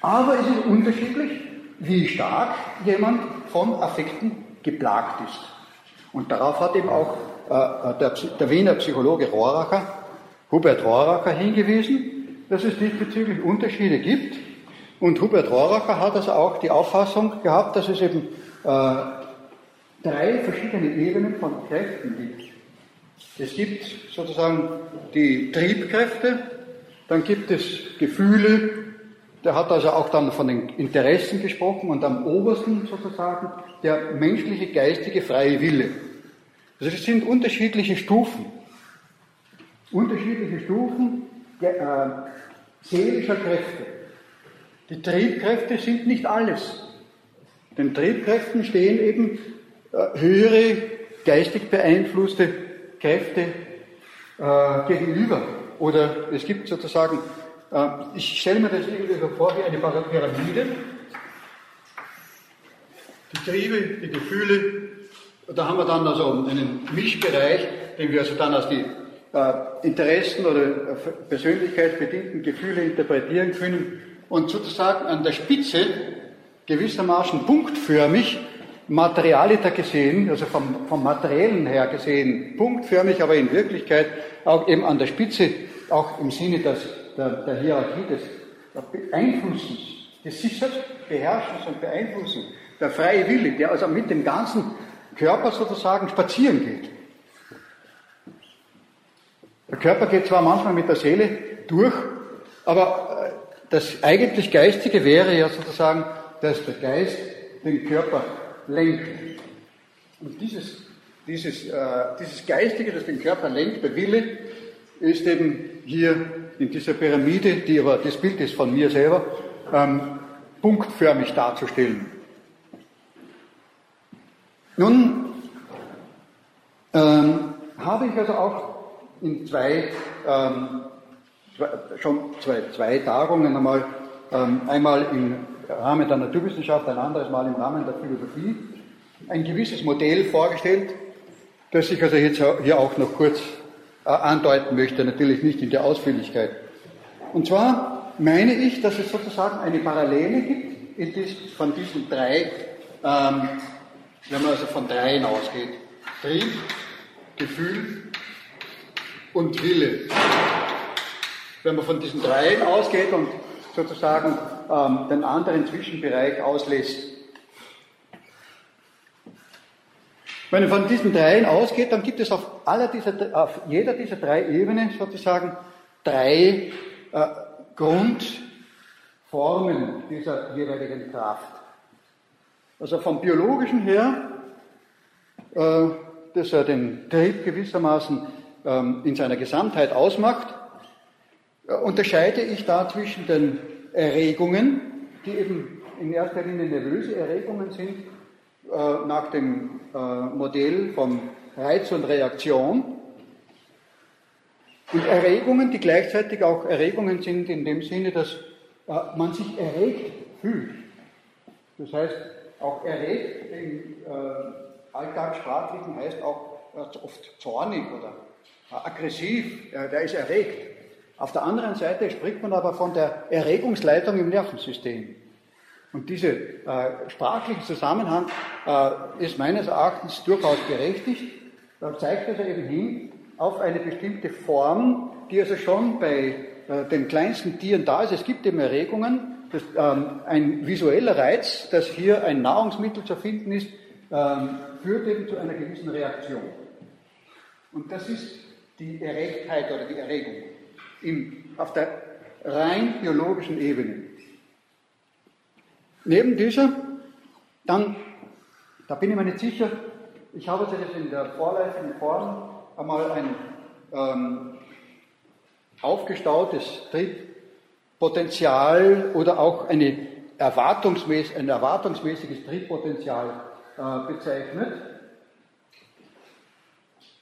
Aber es ist unterschiedlich, wie stark jemand von Affekten geplagt ist. Und darauf hat eben auch äh, der, der, Wiener Psychologe Rohracher, Hubert Rohracher hingewiesen, dass es diesbezüglich Unterschiede gibt. Und Hubert Rohracher hat also auch die Auffassung gehabt, dass es eben äh, drei verschiedene Ebenen von Kräften gibt. Es gibt sozusagen die Triebkräfte, dann gibt es Gefühle, der hat also auch dann von den Interessen gesprochen und am obersten sozusagen der menschliche geistige freie Wille. Also das sind unterschiedliche Stufen. Unterschiedliche Stufen äh, seelischer Kräfte. Die Triebkräfte sind nicht alles. Den Triebkräften stehen eben äh, höhere, geistig beeinflusste Kräfte äh, gegenüber. Oder es gibt sozusagen, ich stelle mir das irgendwie so vor wie eine Pyramide. Die Triebe, die Gefühle, da haben wir dann also einen Mischbereich, den wir also dann als die Interessen oder äh, persönlichkeitsbedingten Gefühle interpretieren können und sozusagen an der Spitze gewissermaßen punktförmig Materialiter gesehen, also vom, vom Materiellen her gesehen, punktförmig, aber in Wirklichkeit auch eben an der Spitze, auch im Sinne des, der, der Hierarchie des Beeinflussens, des sich selbst Beherrschens und Beeinflussen, der freie Wille, der also mit dem ganzen Körper sozusagen spazieren geht. Der Körper geht zwar manchmal mit der Seele durch, aber äh, das eigentlich Geistige wäre ja sozusagen, dass der Geist den Körper lenkt. Und dieses, dieses, äh, dieses Geistige, das den Körper lenkt, der Wille, ist eben hier in dieser Pyramide, die aber das Bild ist von mir selber, ähm, punktförmig darzustellen. Nun ähm, habe ich also auch in zwei, ähm, schon zwei, zwei Tagungen einmal, ähm, einmal im Rahmen der Naturwissenschaft, ein anderes Mal im Rahmen der Philosophie, ein gewisses Modell vorgestellt, das ich also jetzt hier auch noch kurz äh, andeuten möchte, natürlich nicht in der Ausführlichkeit. Und zwar meine ich, dass es sozusagen eine Parallele gibt in dies, von diesen drei, ähm, wenn man also von dreien ausgeht. Trieb, Gefühl und Wille. Wenn man von diesen dreien ausgeht und sozusagen ähm, den anderen Zwischenbereich auslässt. Wenn man von diesen dreien ausgeht, dann gibt es auf, dieser, auf jeder dieser drei Ebenen sozusagen drei äh, Grundformen dieser jeweiligen Kraft. Also vom biologischen her, äh, dass er den Trieb gewissermaßen in seiner Gesamtheit ausmacht, äh, unterscheide ich da zwischen den Erregungen, die eben in erster Linie nervöse Erregungen sind, äh, nach dem äh, Modell von Reiz und Reaktion, und Erregungen, die gleichzeitig auch Erregungen sind in dem Sinne, dass man sich erregt fühlt. Das heißt, auch erregt im äh, Alltagssprachlichen heißt auch oft zornig oder aggressiv, der ist erregt. Auf der anderen Seite spricht man aber von der Erregungsleitung im Nervensystem. Und dieser äh, sprachliche Zusammenhang äh, ist meines Erachtens durchaus berechtigt. Da zeigt also eben hin auf eine bestimmte Form, die also schon bei äh, den kleinsten Tieren da ist. Es gibt eben Erregungen, das, ähm, ein visueller Reiz, dass hier ein Nahrungsmittel zu finden ist, ähm, führt eben zu einer gewissen Reaktion. Und das ist die Erregtheit oder die Erregung im, auf der rein biologischen Ebene. Neben dieser, dann, da bin ich mir nicht sicher, ich habe das in der vorläufigen Form einmal ein ähm, aufgestautes Triebpotenzial oder auch eine erwartungsmäß ein erwartungsmäßiges Triebpotenzial äh, bezeichnet.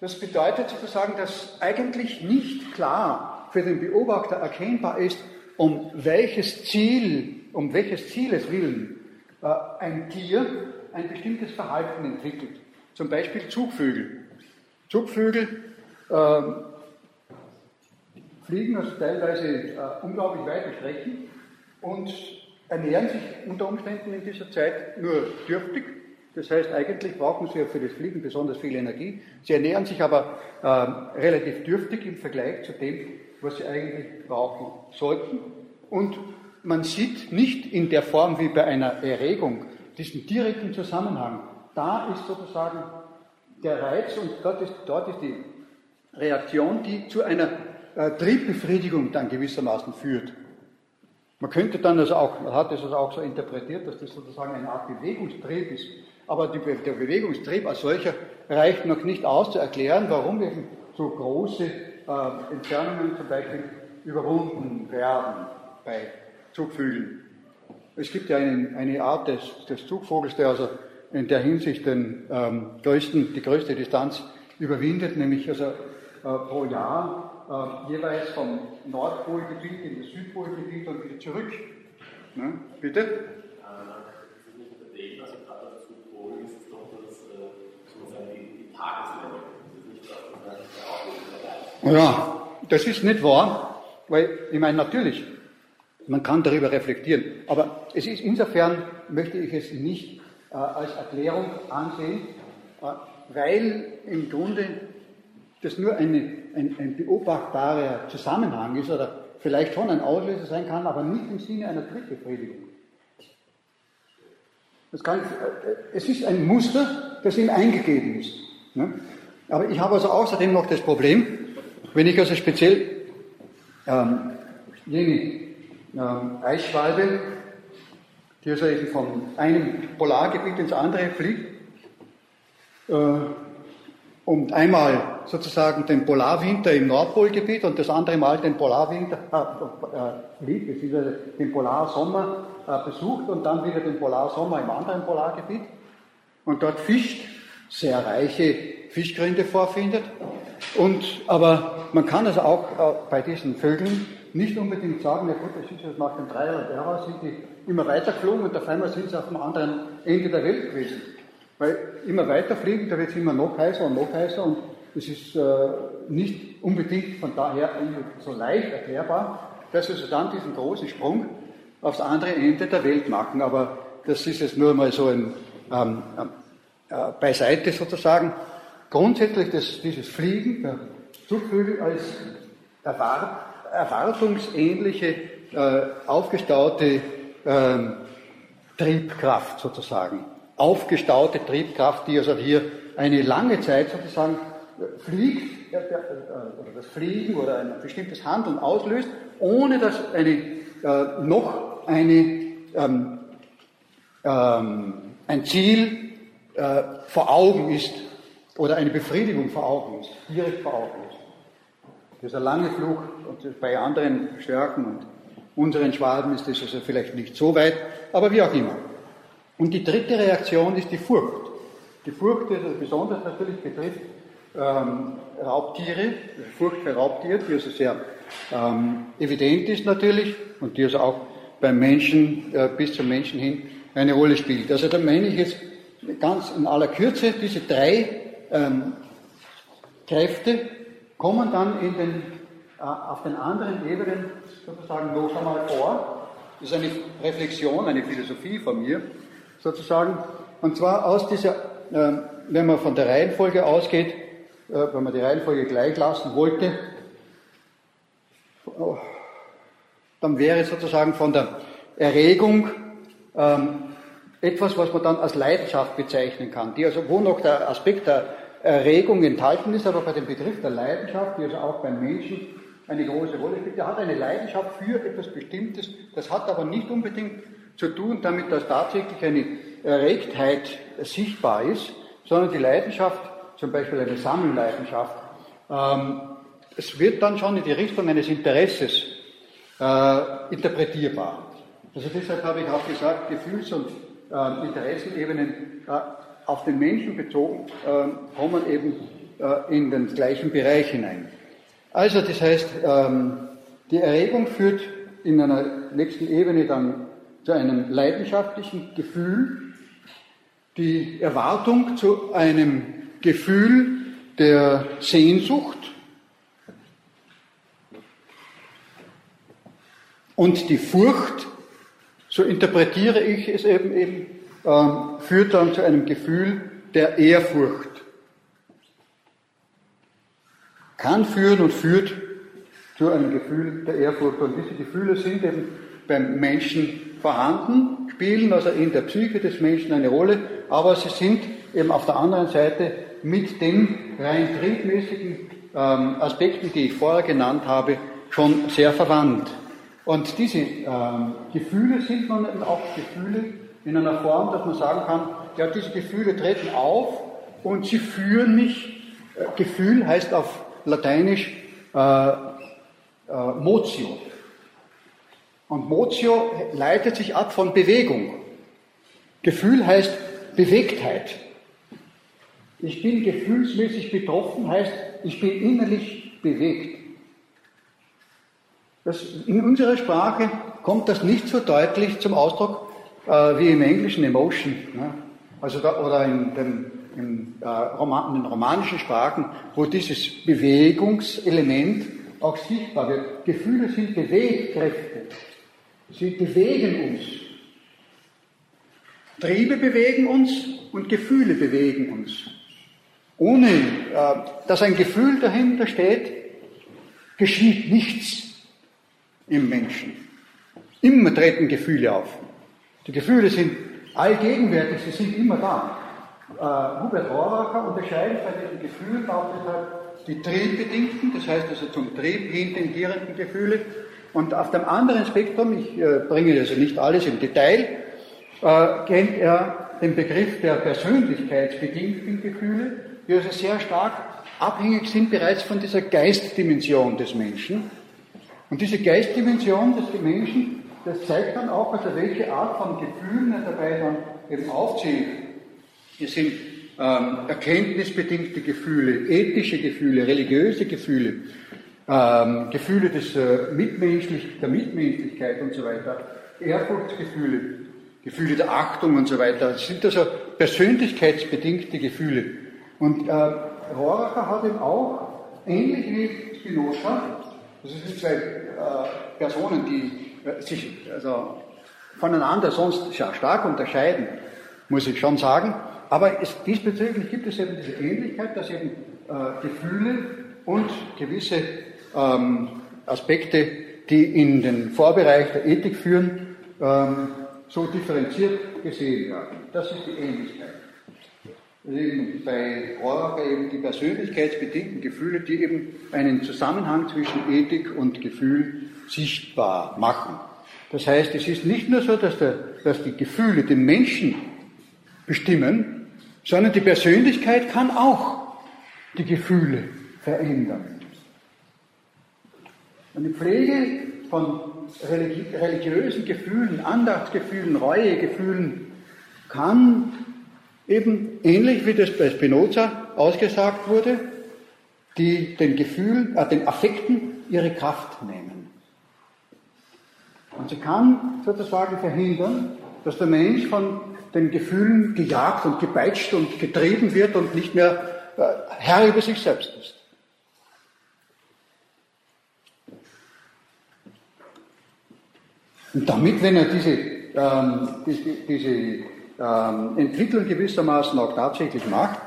Das bedeutet sozusagen, dass eigentlich nicht klar für den Beobachter erkennbar ist, um welches Ziel, um welches Zieles willen äh, ein Tier ein bestimmtes Verhalten entwickelt. Zum Beispiel Zugvögel. Zugvögel äh, fliegen also teilweise äh, unglaublich weite Strecken und ernähren sich unter Umständen in dieser Zeit nur dürftig. Das heißt, eigentlich brauchen sie ja für das Fliegen besonders viel Energie. Sie ernähren sich aber äh, relativ dürftig im Vergleich zu dem, was sie eigentlich brauchen sollten. Und man sieht nicht in der Form wie bei einer Erregung diesen direkten Zusammenhang. Da ist sozusagen der Reiz und dort ist, dort ist die Reaktion, die zu einer äh, Triebbefriedigung dann gewissermaßen führt. Man könnte dann also auch, man hat es also auch so interpretiert, dass das sozusagen eine Art Bewegungstrieb ist. Aber die, der Bewegungstrieb als solcher reicht noch nicht aus zu erklären, warum eben so große äh, Entfernungen zum Beispiel überwunden werden bei Zugvögeln. Es gibt ja eine, eine Art des, des, Zugvogels, der also in der Hinsicht den, ähm, größten, die größte Distanz überwindet, nämlich also äh, pro Jahr äh, jeweils vom Nordpolgebiet in das Südpolgebiet und wieder zurück. Ne? Bitte? Ja, das ist nicht wahr, weil ich meine natürlich, man kann darüber reflektieren, aber es ist insofern möchte ich es nicht äh, als Erklärung ansehen, äh, weil im Grunde das nur eine, ein, ein beobachtbarer Zusammenhang ist oder vielleicht schon ein Auslöser sein kann, aber nicht im Sinne einer Trittbefriedigung. Kann, es ist ein Muster, das ihm eingegeben ist. Ne? Aber ich habe also außerdem noch das Problem, wenn ich also speziell ähm, jene ähm, Eisschwalbe, die also eben von einem Polargebiet ins andere fliegt, äh, und einmal sozusagen den Polarwinter im Nordpolgebiet und das andere Mal den Polarwinter äh, äh, fliegt, beziehungsweise den Polarsommer äh, besucht und dann wieder den Polarsommer im anderen Polargebiet und dort fischt, sehr reiche Fischgründe vorfindet. Und, aber man kann also auch äh, bei diesen Vögeln nicht unbedingt sagen, ja gut, das ist jetzt nach dem Dreier Terra sind die immer weiter geflogen und auf einmal sind sie auf dem anderen Ende der Welt gewesen. Weil immer weiter fliegen, da wird es immer noch heißer und noch heißer und es ist äh, nicht unbedingt von daher so leicht erklärbar, dass wir so dann diesen großen Sprung aufs andere Ende der Welt machen. Aber das ist jetzt nur mal so ein ähm, äh, beiseite sozusagen. Grundsätzlich das, dieses Fliegen der Zugvögel als erwart, erwartungsähnliche, äh, aufgestaute äh, Triebkraft sozusagen aufgestaute Triebkraft, die also hier eine lange Zeit sozusagen äh, fliegt, äh, oder das Fliegen oder ein bestimmtes Handeln auslöst, ohne dass eine, äh, noch eine ähm, ähm, ein Ziel äh, vor Augen ist oder eine Befriedigung vor Augen ist, direkt vor Augen ist. Das ist ein lange Flug und bei anderen Stärken und unseren Schwaben ist das also vielleicht nicht so weit, aber wie auch immer. Und die dritte Reaktion ist die Furcht. Die Furcht, die also besonders natürlich betrifft ähm, Raubtiere, Furcht für Raubtiere, die also sehr ähm, evident ist natürlich und die also auch beim Menschen äh, bis zum Menschen hin eine Rolle spielt. Also da meine ich jetzt ganz in aller Kürze, diese drei ähm, Kräfte kommen dann in den, äh, auf den anderen Ebenen sozusagen noch einmal vor. Das ist eine Reflexion, eine Philosophie von mir sozusagen. Und zwar aus dieser, äh, wenn man von der Reihenfolge ausgeht, äh, wenn man die Reihenfolge gleich lassen wollte, dann wäre sozusagen von der Erregung ähm, etwas, was man dann als Leidenschaft bezeichnen kann, die also, wo noch der Aspekt der Erregung enthalten ist, aber bei dem Begriff der Leidenschaft, die also auch beim Menschen eine große Rolle spielt, der hat eine Leidenschaft für etwas Bestimmtes, das hat aber nicht unbedingt zu tun damit, dass tatsächlich eine Erregtheit sichtbar ist, sondern die Leidenschaft, zum Beispiel eine Sammelleidenschaft, ähm, es wird dann schon in die Richtung eines Interesses äh, interpretierbar. Also deshalb habe ich auch gesagt, Gefühls- und äh, Interessenebenen äh, auf den Menschen bezogen äh, kommen eben äh, in den gleichen Bereich hinein. Also das heißt, ähm, die Erregung führt in einer nächsten Ebene dann zu einem leidenschaftlichen Gefühl, die Erwartung zu einem Gefühl der Sehnsucht und die Furcht, so interpretiere ich es eben, eben ähm, führt dann zu einem Gefühl der Ehrfurcht. Kann führen und führt zu einem Gefühl der Ehrfurcht. Und diese Gefühle sind eben beim Menschen vorhanden, spielen also in der Psyche des Menschen eine Rolle, aber sie sind eben auf der anderen Seite mit den rein triebmäßigen ähm, Aspekten, die ich vorher genannt habe, schon sehr verwandt. Und diese ähm, Gefühle sind nun auch Gefühle in einer Form, dass man sagen kann, ja, diese Gefühle treten auf und sie führen mich, äh, Gefühl heißt auf Lateinisch äh, äh, Motio. Und Motio leitet sich ab von Bewegung. Gefühl heißt Bewegtheit. Ich bin gefühlsmäßig betroffen, heißt, ich bin innerlich bewegt. Das, in unserer Sprache kommt das nicht so deutlich zum Ausdruck äh, wie im Englischen Emotion. Ne? Also da, oder in den, in, äh, Roman, in den romanischen Sprachen, wo dieses Bewegungselement auch sichtbar wird. Gefühle sind Bewegkräfte. Sie bewegen uns. Triebe bewegen uns und Gefühle bewegen uns. Ohne äh, dass ein Gefühl dahinter steht, geschieht nichts im Menschen. Immer treten Gefühle auf. Die Gefühle sind allgegenwärtig, sie sind immer da. Äh, Hubert Rohracher unterscheidet bei diesen Gefühlen auch die triebbedingten, das heißt also zum Trieb hin tendierenden Gefühle. Und auf dem anderen Spektrum, ich äh, bringe also nicht alles im Detail, äh, kennt er den Begriff der persönlichkeitsbedingten Gefühle, die also sehr stark abhängig sind bereits von dieser Geistdimension des Menschen. Und diese Geistdimension des Menschen, das zeigt dann auch, also welche Art von Gefühlen er dabei dann eben aufzählt. Es sind ähm, erkenntnisbedingte Gefühle, ethische Gefühle, religiöse Gefühle, ähm, Gefühle des, äh, Mitmenschlich, der Mitmenschlichkeit und so weiter, Ehrfurchtsgefühle, Gefühle der Achtung und so weiter. Das sind also persönlichkeitsbedingte Gefühle. Und äh, Rohracher hat eben auch, ähnlich wie Spinoza, das sind zwei äh, Personen, die äh, sich also voneinander sonst sehr stark unterscheiden, muss ich schon sagen. Aber es, diesbezüglich gibt es eben diese Ähnlichkeit, dass eben äh, Gefühle und gewisse ähm, Aspekte, die in den Vorbereich der Ethik führen, ähm, so differenziert gesehen werden. Das ist die Ähnlichkeit bei Rohracher eben die persönlichkeitsbedingten Gefühle, die eben einen Zusammenhang zwischen Ethik und Gefühl sichtbar machen. Das heißt, es ist nicht nur so, dass, der, dass die Gefühle den Menschen bestimmen, sondern die Persönlichkeit kann auch die Gefühle verändern. Eine Pflege von religiösen Gefühlen, Andachtsgefühlen, Reuegefühlen kann eben ähnlich wie das bei Spinoza ausgesagt wurde, die den Gefühlen, äh, den Affekten ihre Kraft nehmen. Und sie kann sozusagen verhindern, dass der Mensch von den Gefühlen gejagt und gepeitscht und getrieben wird und nicht mehr äh, Herr über sich selbst ist. Und damit, wenn er diese, ähm, diese, diese ähm, Entwicklung gewissermaßen auch tatsächlich macht,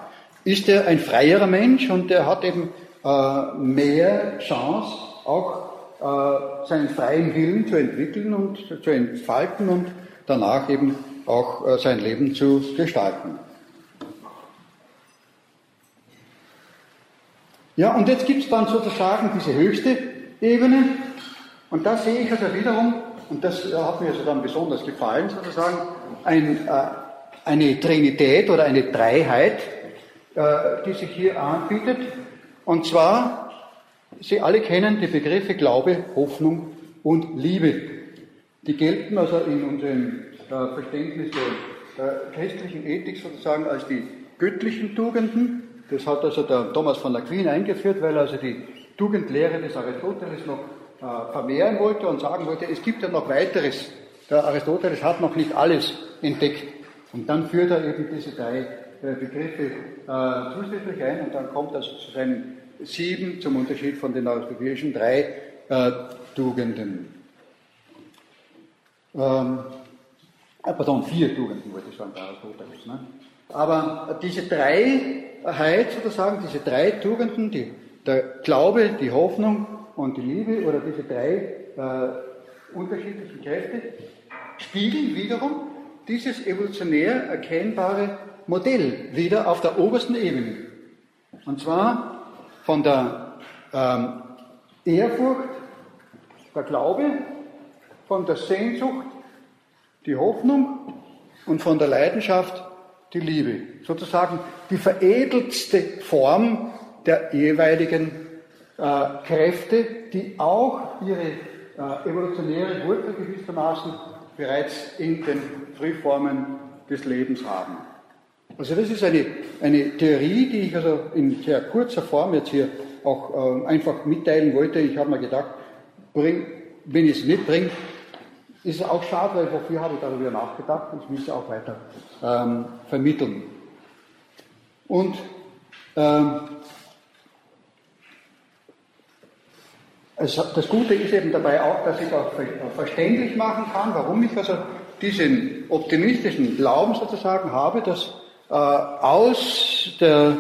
ist er ein freierer Mensch und er hat eben äh, mehr Chance, auch äh, seinen freien Willen zu entwickeln und zu entfalten und danach eben auch äh, sein Leben zu gestalten. Ja, und jetzt gibt es dann sozusagen diese höchste Ebene und da sehe ich also wiederum und das hat mir also dann besonders gefallen, sozusagen, ein, äh, eine Trinität oder eine Dreiheit, äh, die sich hier anbietet. Und zwar, Sie alle kennen die Begriffe Glaube, Hoffnung und Liebe. Die gelten also in unserem äh, Verständnis der christlichen Ethik sozusagen als die göttlichen Tugenden. Das hat also der Thomas von Aquin eingeführt, weil also die Tugendlehre des Aristoteles noch äh, vermehren wollte und sagen wollte, es gibt ja noch weiteres. Der Aristoteles hat noch nicht alles entdeckt. Und dann führt er eben diese drei äh, Begriffe äh, zusätzlich ein und dann kommt also zu seinen sieben, zum Unterschied von den aristotelischen drei äh, Tugenden. Ähm, äh, pardon, vier Tugenden wollte ich sagen bei Aristoteles. Ne? Aber diese Dreiheit sozusagen, diese drei Tugenden, die, der Glaube, die Hoffnung und die Liebe oder diese drei äh, unterschiedlichen Kräfte spiegeln wiederum dieses evolutionär erkennbare Modell wieder auf der obersten Ebene. Und zwar von der ähm, Ehrfurcht, der Glaube, von der Sehnsucht, die Hoffnung und von der Leidenschaft die Liebe. Sozusagen die veredeltste Form der jeweiligen Kräfte, die auch ihre äh, evolutionäre Wurzel gewissermaßen bereits in den Frühformen des Lebens haben. Also das ist eine, eine Theorie, die ich also in sehr kurzer Form jetzt hier auch äh, einfach mitteilen wollte. Ich habe mir gedacht, bring, wenn ich es nicht bringe, ist es auch schade, weil wofür habe ich darüber nachgedacht ich will es auch weiter ähm, vermitteln. Und ähm, das Gute ist eben dabei auch, dass ich auch verständlich machen kann, warum ich also diesen optimistischen Glauben sozusagen habe, dass äh, aus der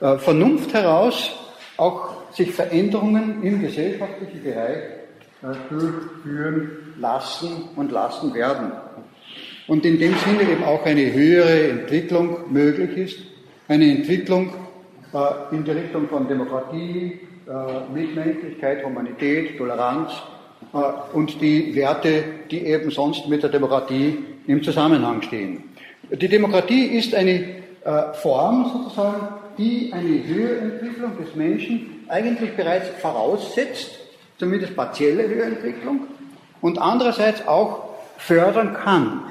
äh, Vernunft heraus auch sich Veränderungen im gesellschaftlichen Bereich äh, durchführen lassen und lassen werden. Und in dem Sinne eben auch eine höhere Entwicklung möglich ist, eine Entwicklung äh, in die Richtung von Demokratie, Mitmenschlichkeit, Humanität, Toleranz äh, und die Werte, die eben sonst mit der Demokratie im Zusammenhang stehen. Die Demokratie ist eine äh, Form sozusagen, die eine Höherentwicklung des Menschen eigentlich bereits voraussetzt, zumindest partielle Höherentwicklung, und andererseits auch fördern kann.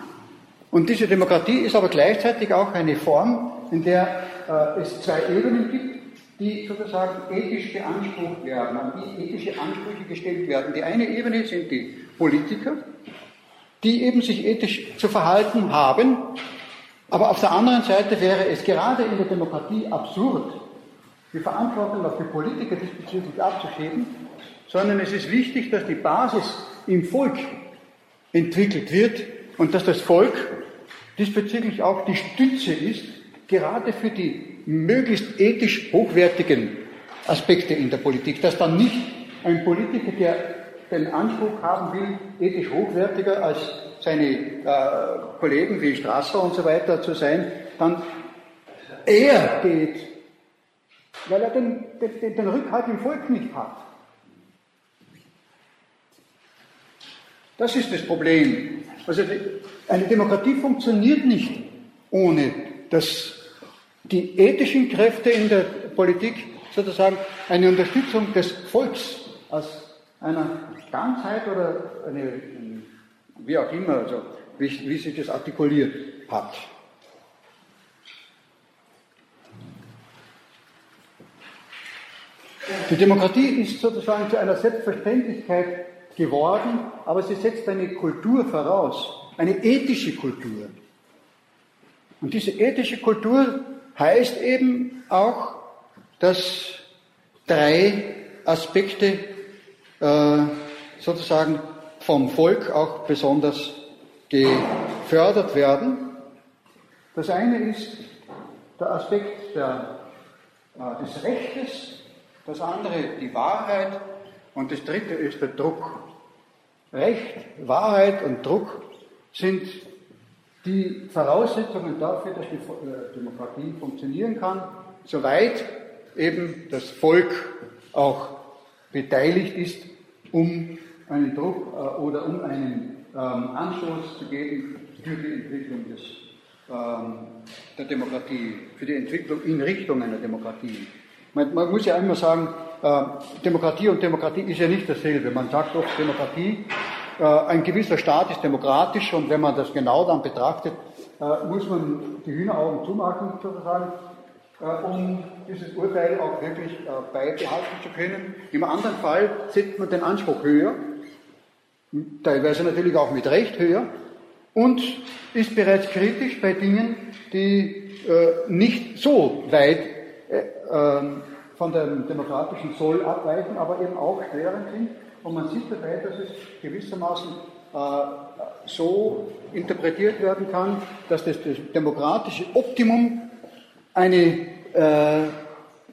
Und diese Demokratie ist aber gleichzeitig auch eine Form, in der äh, es zwei Ebenen gibt, die sozusagen ethisch beansprucht werden, an die ethische Ansprüche gestellt werden. Die eine Ebene sind die Politiker, die eben sich ethisch zu verhalten haben, aber auf der anderen Seite wäre es gerade in der Demokratie absurd, die Verantwortung auf die Politiker diesbezüglich abzuschieben, sondern es ist wichtig, dass die Basis im Volk entwickelt wird und dass das Volk diesbezüglich auch die Stütze ist, gerade für die möglichst ethisch hochwertigen Aspekte in der Politik, dass dann nicht ein Politiker, der den Anspruch haben will, ethisch hochwertiger als seine äh, Kollegen wie Strasser und so weiter zu sein, dann er geht, weil er den, den, den Rückhalt im Volk nicht hat. Das ist das Problem. Also eine Demokratie funktioniert nicht ohne dass die ethischen Kräfte in der Politik sozusagen eine Unterstützung des Volks als einer Ganzheit oder eine, wie auch immer, also wie, wie sich das artikuliert hat. Die Demokratie ist sozusagen zu einer Selbstverständlichkeit geworden, aber sie setzt eine Kultur voraus, eine ethische Kultur. Und diese ethische Kultur heißt eben auch, dass drei Aspekte äh, sozusagen vom Volk auch besonders gefördert werden. Das eine ist der Aspekt der, äh, des Rechtes, das andere die Wahrheit und das dritte ist der Druck. Recht, Wahrheit und Druck sind die Voraussetzungen dafür, dass die äh, Demokratie funktionieren kann, soweit eben das Volk auch beteiligt ist, um einen Druck äh, oder um einen ähm, Anstoß zu geben für die Entwicklung des, ähm, der Demokratie, für die Entwicklung in Richtung einer Demokratie. Man, man muss ja immer sagen, äh, Demokratie und Demokratie ist ja nicht dasselbe. Man sagt oft Demokratie, ein gewisser Staat ist demokratisch und wenn man das genau dann betrachtet, äh, muss man die Hühneraugen zumachen sozusagen, äh, um dieses Urteil auch wirklich äh, beibehalten zu können. Im anderen Fall setzt man den Anspruch höher, teilweise natürlich auch mit Recht höher, und ist bereits kritisch bei Dingen, die äh, nicht so weit ähm, von dem demokratischen Soll abweichen, aber eben auch störend sind. Und man sieht dabei, dass es gewissermaßen so interpretiert werden kann, dass das, das demokratische Optimum eine, äh,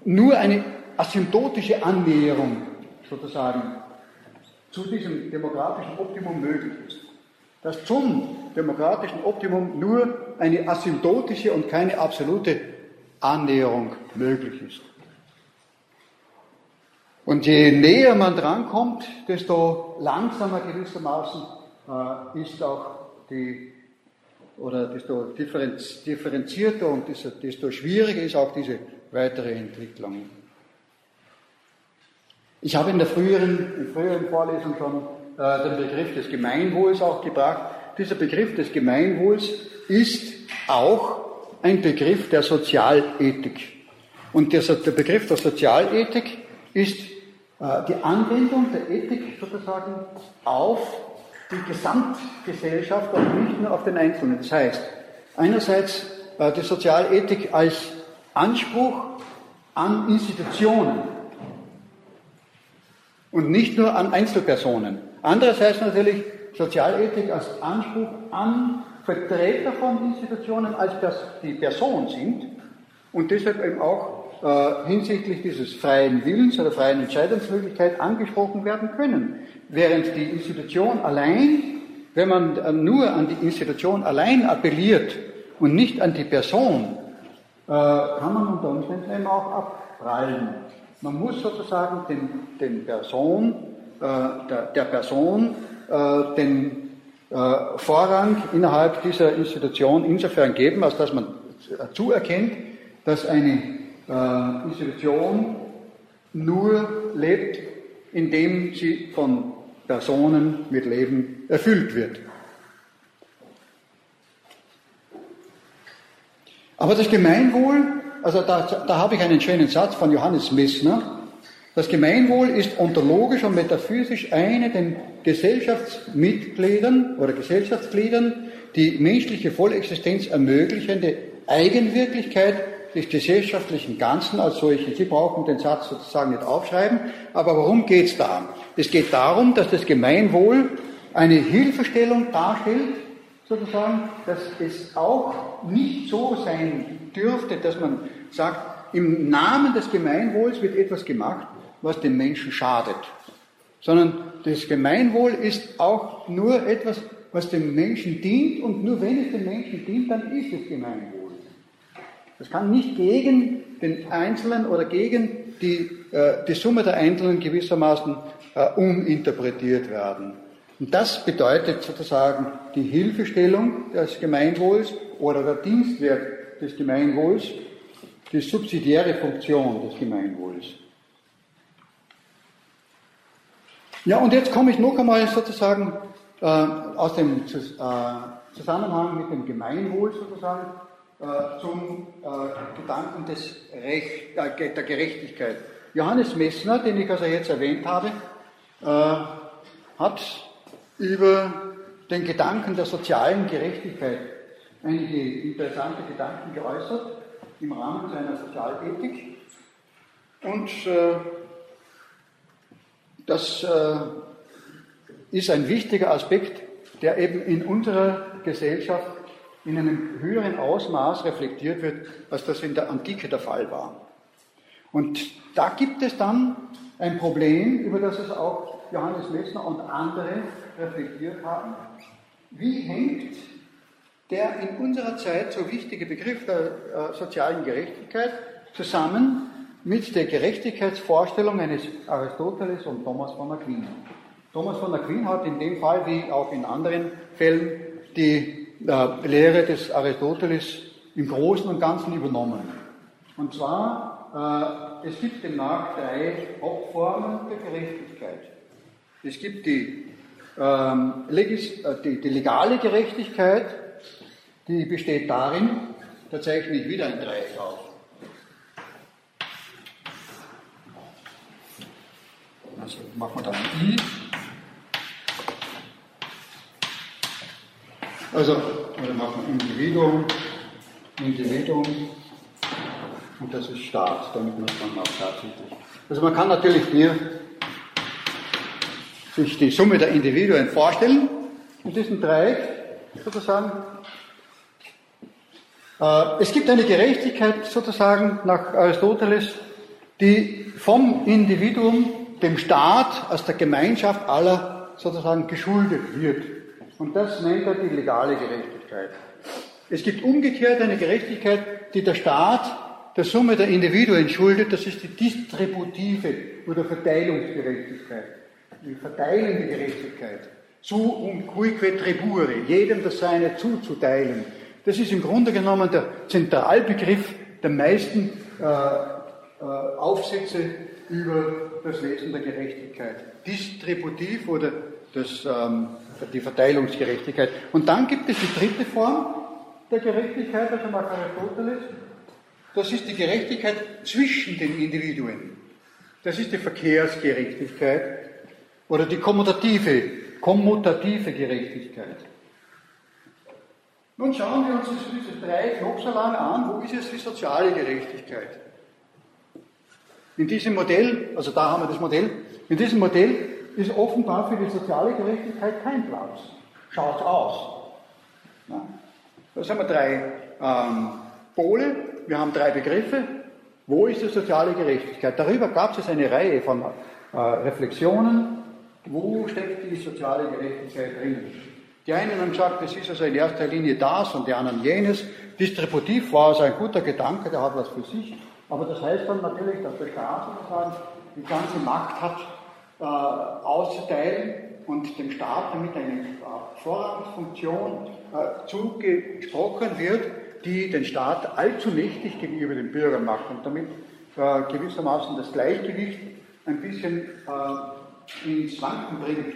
nur eine asymptotische Annäherung sozusagen zu diesem demokratischen Optimum möglich ist. Dass zum demokratischen Optimum nur eine asymptotische und keine absolute Annäherung möglich ist. Und je näher man drankommt, desto langsamer gewissermaßen äh, ist auch die oder desto differenzierter und desto schwieriger ist auch diese weitere Entwicklung. Ich habe in der früheren, in früheren Vorlesung schon äh, den Begriff des Gemeinwohls auch gebracht. Dieser Begriff des Gemeinwohls ist auch ein Begriff der Sozialethik. Und der, der Begriff der Sozialethik ist die Anwendung der Ethik sozusagen auf die Gesamtgesellschaft und nicht nur auf den Einzelnen. Das heißt, einerseits äh, die Sozialethik als Anspruch an Institutionen und nicht nur an Einzelpersonen. Andererseits natürlich Sozialethik als Anspruch an Vertreter von Institutionen, als die Person sind und deshalb eben auch äh, hinsichtlich dieses freien Willens oder freien Entscheidungsmöglichkeit angesprochen werden können. Während die Institution allein, wenn man nur an die Institution allein appelliert und nicht an die Person, äh, kann man unter Umständen eben auch abprallen. Man muss sozusagen den, den Person, äh, der, Person äh, den Vorrang innerhalb dieser Institution insofern geben, als dass man zuerkennt, dass eine Institution nur lebt, indem sie von Personen mit Leben erfüllt wird. Aber das Gemeinwohl, also da, da habe ich einen schönen Satz von Johannes Messner. Das Gemeinwohl ist ontologisch und metaphysisch eine den Gesellschaftsmitgliedern oder Gesellschaftsgliedern die menschliche Vollexistenz ermöglichende Eigenwirklichkeit des gesellschaftlichen Ganzen als solche. Sie brauchen den Satz sozusagen nicht aufschreiben, aber worum geht es da? Es geht darum, dass das Gemeinwohl eine Hilfestellung darstellt, sozusagen, dass es auch nicht so sein dürfte, dass man sagt, im Namen des Gemeinwohls wird etwas gemacht, was dem Menschen schadet. Sondern das Gemeinwohl ist auch nur etwas, was dem Menschen dient und nur wenn es dem Menschen dient, dann ist es Gemeinwohl. Das kann nicht gegen den Einzelnen oder gegen die, äh, die Summe der Einzelnen gewissermaßen äh, uminterpretiert werden. Und das bedeutet sozusagen die Hilfestellung des Gemeinwohls oder der Dienstwert des Gemeinwohls, die subsidiäre Funktion des Gemeinwohls. Ja, und jetzt komme ich noch einmal sozusagen äh, aus dem äh, Zusammenhang mit dem Gemeinwohl sozusagen zum äh, Gedanken des Recht, äh, der Gerechtigkeit. Johannes Messner, den ich also jetzt erwähnt habe, äh, hat über den Gedanken der sozialen Gerechtigkeit einige interessante Gedanken geäußert im Rahmen seiner Sozialethik. Und äh, das äh, ist ein wichtiger Aspekt, der eben in unserer Gesellschaft in einem höheren Ausmaß reflektiert wird, als das in der Antike der Fall war. Und da gibt es dann ein Problem, über das es auch Johannes Messner und andere reflektiert haben. Wie hängt der in unserer Zeit so wichtige Begriff der äh, sozialen Gerechtigkeit zusammen mit der Gerechtigkeitsvorstellung eines Aristoteles und Thomas von Aquin. Thomas von Aquin hat in dem Fall wie auch in anderen Fällen die äh, Lehre des Aristoteles im Großen und Ganzen übernommen. Und zwar, äh, es gibt demnach drei Hauptformen der Gerechtigkeit. Es gibt die, ähm, Legis, äh, die, die legale Gerechtigkeit, die besteht darin, da zeichne ich wieder ein Dreieck auf. Also machen wir dann ein I. Also, oder machen wir Individuum, Individuum und das ist Staat, damit man es dann auch tatsächlich. Also man kann natürlich hier sich die Summe der Individuen vorstellen in diesem Dreieck sozusagen. Äh, es gibt eine Gerechtigkeit sozusagen nach Aristoteles, die vom Individuum dem Staat als der Gemeinschaft aller sozusagen geschuldet wird. Und das nennt er die legale Gerechtigkeit. Es gibt umgekehrt eine Gerechtigkeit, die der Staat der Summe der Individuen schuldet, das ist die distributive oder Verteilungsgerechtigkeit, die verteilende Gerechtigkeit. Zu um cuique tribure, jedem das Seine zuzuteilen. Das ist im Grunde genommen der Zentralbegriff der meisten äh, äh, Aufsätze über das Wesen der Gerechtigkeit. Distributiv oder das, ähm, die Verteilungsgerechtigkeit. Und dann gibt es die dritte Form der Gerechtigkeit, also nach Aristoteles. Das ist die Gerechtigkeit zwischen den Individuen. Das ist die Verkehrsgerechtigkeit oder die kommutative, kommutative Gerechtigkeit. Nun schauen wir uns diese drei lange an. Wo ist jetzt die soziale Gerechtigkeit? In diesem Modell, also da haben wir das Modell, in diesem Modell ist offenbar für die soziale Gerechtigkeit kein Platz. Schaut aus. Ja. Da haben wir drei ähm, Pole, wir haben drei Begriffe. Wo ist die soziale Gerechtigkeit? Darüber gab es eine Reihe von äh, Reflexionen. Wo steckt die soziale Gerechtigkeit drin? Die einen haben gesagt, das ist also in erster Linie das und die anderen jenes. Distributiv war es ein guter Gedanke, der hat was für sich. Aber das heißt dann natürlich, dass der Staat sozusagen die ganze Macht hat, äh, auszuteilen und dem Staat damit eine äh, Vorrangsfunktion äh, zugesprochen wird, die den Staat allzu mächtig gegenüber den Bürgern macht und damit äh, gewissermaßen das Gleichgewicht ein bisschen äh, ins Wanken bringt.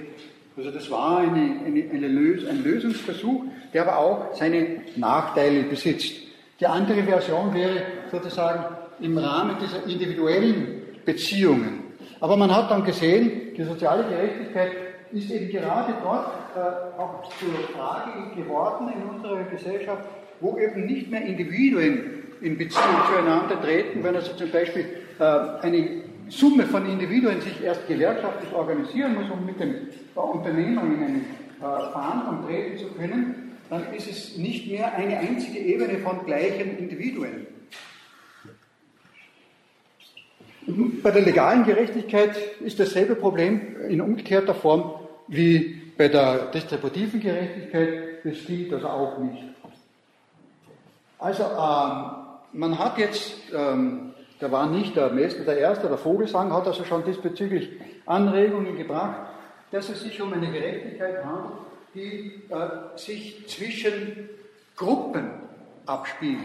Also das war eine, eine, eine Lös ein Lösungsversuch, der aber auch seine Nachteile besitzt. Die andere Version wäre sozusagen im Rahmen dieser individuellen Beziehungen. Aber man hat dann gesehen, die soziale Gerechtigkeit ist eben gerade dort äh, auch zur Frage geworden in unserer Gesellschaft, wo eben nicht mehr Individuen in Beziehung zueinander treten, wenn also zum Beispiel äh, eine Summe von Individuen sich erst gewerkschaftlich organisieren muss, um mit dem äh, Unternehmer in eine äh, Verhandlung treten zu können, dann ist es nicht mehr eine einzige Ebene von gleichen Individuen. Bei der legalen Gerechtigkeit ist dasselbe Problem in umgekehrter Form wie bei der distributiven Gerechtigkeit. Das stimmt also auch nicht. Also ähm, man hat jetzt, ähm, da war nicht der Meister der Erste, der Vogelsang hat also schon diesbezüglich Anregungen gebracht, dass es sich um eine Gerechtigkeit handelt, die äh, sich zwischen Gruppen abspielt.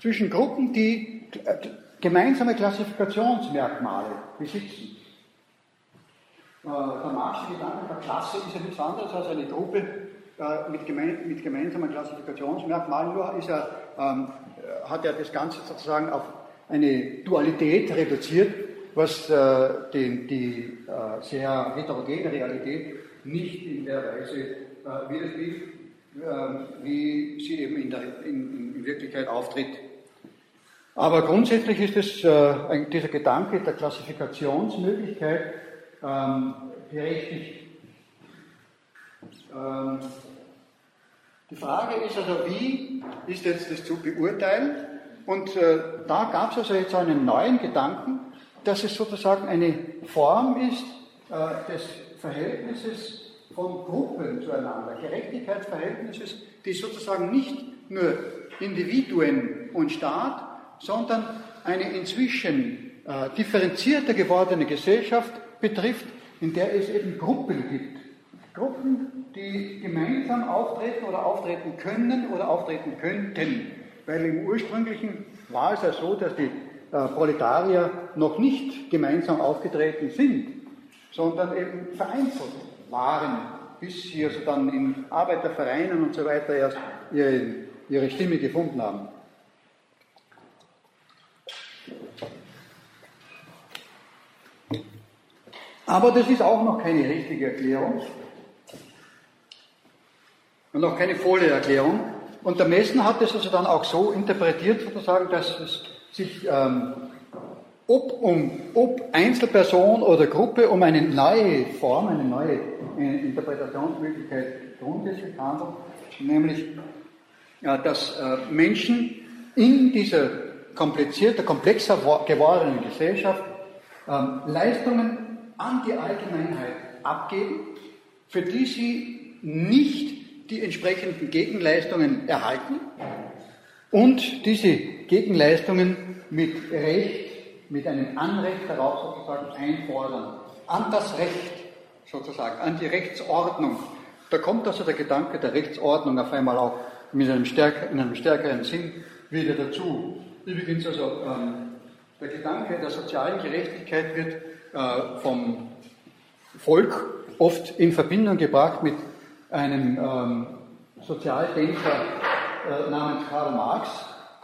zwischen Gruppen, die gemeinsame Klassifikationsmerkmale besitzen. Äh, der Marxische Gedanke der Klasse ist ja nichts anderes als eine Gruppe äh, mit, gemein, mit gemeinsamen Klassifikationsmerkmalen, nur er, ähm, hat er das Ganze sozusagen auf eine Dualität reduziert, was äh, den, die äh, sehr heterogene Realität nicht in der Weise äh, widerspiegelt, äh, wie sie eben in, der, in, in, Wirklichkeit auftritt. Aber grundsätzlich ist es, äh, dieser Gedanke der Klassifikationsmöglichkeit ähm, berechtigt. Ähm, die Frage ist also, wie ist jetzt das zu beurteilen? Und äh, da gab es also jetzt einen neuen Gedanken, dass es sozusagen eine Form ist äh, des Verhältnisses von Gruppen zueinander, Gerechtigkeitsverhältnisses, die sozusagen nicht nur Individuen und Staat, sondern eine inzwischen äh, differenzierter gewordene Gesellschaft betrifft, in der es eben Gruppen gibt. Gruppen, die gemeinsam auftreten oder auftreten können oder auftreten könnten. Weil im ursprünglichen war es ja so, dass die äh, Proletarier noch nicht gemeinsam aufgetreten sind, sondern eben vereinzelt waren, bis sie also dann in Arbeitervereinen und so weiter erst ihre, ihre Stimme gefunden haben. Aber das ist auch noch keine richtige Erklärung und noch keine volle Erklärung. Und der Messen hat es also dann auch so interpretiert, sozusagen, dass es sich ähm, ob, um, ob Einzelperson oder Gruppe um eine neue Form, eine neue Interpretationsmöglichkeit grundsätzlich handelt, nämlich ja, dass äh, Menschen in dieser komplizierter, komplexer gewordenen Gesellschaft ähm, Leistungen an die Allgemeinheit abgeben, für die sie nicht die entsprechenden Gegenleistungen erhalten und diese Gegenleistungen mit Recht, mit einem Anrecht darauf sozusagen einfordern. An das Recht sozusagen, an die Rechtsordnung. Da kommt also der Gedanke der Rechtsordnung auf einmal auch mit einem stärker, in einem stärkeren Sinn wieder dazu. Übrigens also ähm, der Gedanke der sozialen Gerechtigkeit wird äh, vom Volk oft in Verbindung gebracht mit einem ähm, Sozialdenker äh, namens Karl Marx.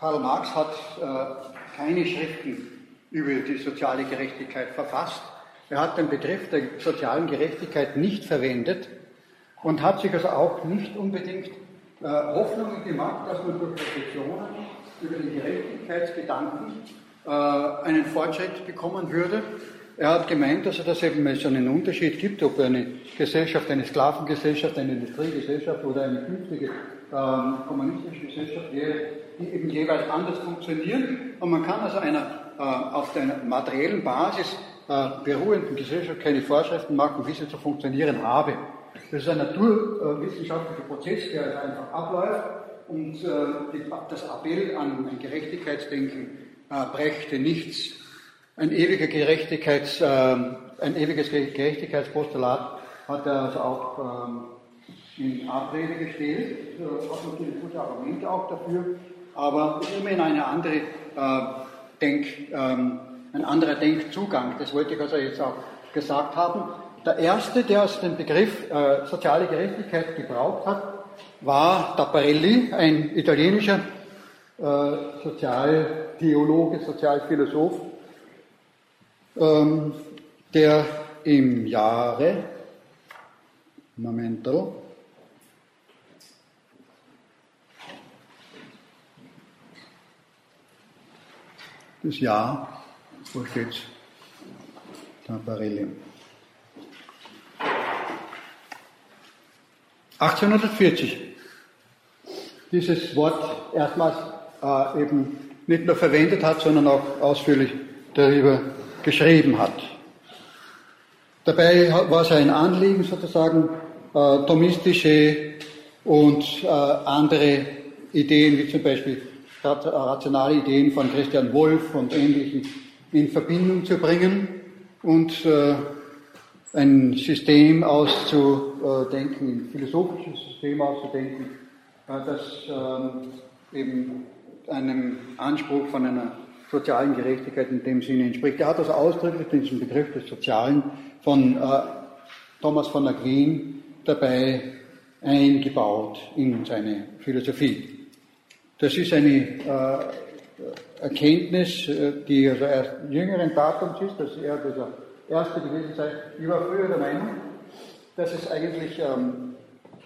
Karl Marx hat äh, keine Schriften über die soziale Gerechtigkeit verfasst. Er hat den Begriff der sozialen Gerechtigkeit nicht verwendet und hat sich also auch nicht unbedingt äh, Hoffnungen gemacht, dass man durch Reflexionen über den Gerechtigkeitsgedanken äh, einen Fortschritt bekommen würde. Er hat gemeint, dass es eben so einen Unterschied gibt, ob eine Gesellschaft, eine Sklavengesellschaft, eine Industriegesellschaft oder eine künftige ähm, kommunistische Gesellschaft wäre, die eben jeweils anders funktionieren. Und man kann also einer äh, auf der materiellen Basis äh, beruhenden Gesellschaft keine Vorschriften machen, wie sie zu funktionieren habe. Das ist ein naturwissenschaftlicher Prozess, der also einfach abläuft und äh, das Appell an ein Gerechtigkeitsdenken äh, brächte nichts ein ewiger Gerechtigkeits, äh, ein ewiges Gerechtigkeitspostulat hat er also auch ähm, in Abrede gestellt, äh, hat natürlich gute Argumente auch dafür, aber immerhin eine andere äh, Denk, ähm, ein anderer Denkzugang. Das wollte ich also jetzt auch gesagt haben. Der erste, der also den Begriff äh, soziale Gerechtigkeit gebraucht hat, war Tapparelli, ein italienischer äh, Sozialtheologe, Sozialphilosoph, ähm, der im Jahre, Momental, das Jahr, wo steht Tamparelli? 1840 dieses Wort erstmals äh, eben nicht nur verwendet hat, sondern auch ausführlich darüber geschrieben hat. Dabei war sein Anliegen sozusagen äh, thomistische und äh, andere Ideen, wie zum Beispiel rationale Ideen von Christian Wolff und ähnlichen, in Verbindung zu bringen und äh, ein System auszudenken, ein philosophisches System auszudenken, äh, das ähm, eben einem Anspruch von einer sozialen Gerechtigkeit in dem Sinne entspricht. Er hat also ausdrücklich diesen Begriff des Sozialen von äh, Thomas von Aquin dabei eingebaut in seine Philosophie. Das ist eine äh, Erkenntnis, äh, die also erst jüngeren Datums ist, dass er dieser Erste gewesen sei. Ich war früher der Meinung, dass es eigentlich ähm,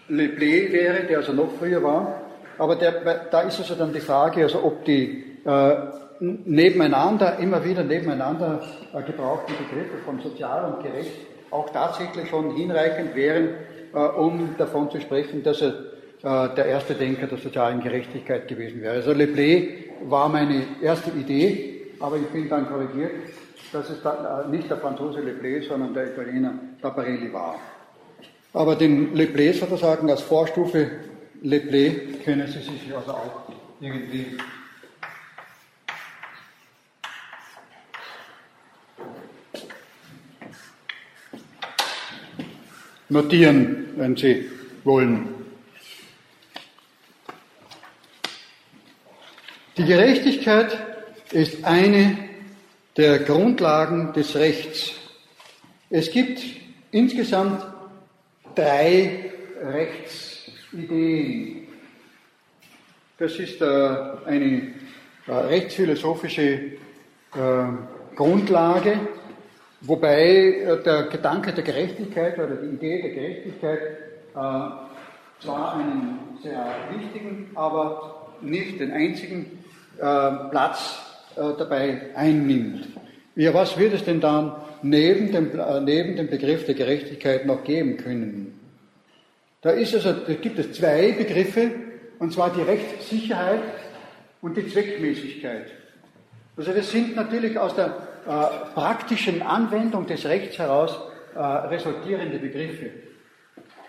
Le Play wäre, der also noch früher war. Aber der, da ist also dann die Frage, also ob die äh, nebeneinander, immer wieder nebeneinander äh, gebrauchten Begriffe von sozial und gerecht auch tatsächlich schon hinreichend wären, äh, um davon zu sprechen, dass er äh, der erste Denker der sozialen Gerechtigkeit gewesen wäre. Also Le Play war meine erste Idee, aber ich bin dann korrigiert, dass es da, äh, nicht der Franzose Le Play, sondern der Italiener Taparelli war. Aber den Le Play sozusagen als Vorstufe Le Play können Sie sich also auch irgendwie notieren, wenn Sie wollen. Die Gerechtigkeit ist eine der Grundlagen des Rechts. Es gibt insgesamt drei Rechtsideen. Das ist äh, eine äh, rechtsphilosophische äh, Grundlage, wobei der Gedanke der Gerechtigkeit oder die Idee der Gerechtigkeit zwar einen sehr wichtigen, aber nicht den einzigen Platz dabei einnimmt. Ja, was wird es denn dann neben dem, äh, neben dem Begriff der Gerechtigkeit noch geben können? Da, ist also, da gibt es zwei Begriffe, und zwar die Rechtssicherheit und die Zweckmäßigkeit. Also das sind natürlich aus der äh, praktischen Anwendung des Rechts heraus äh, resultierende Begriffe.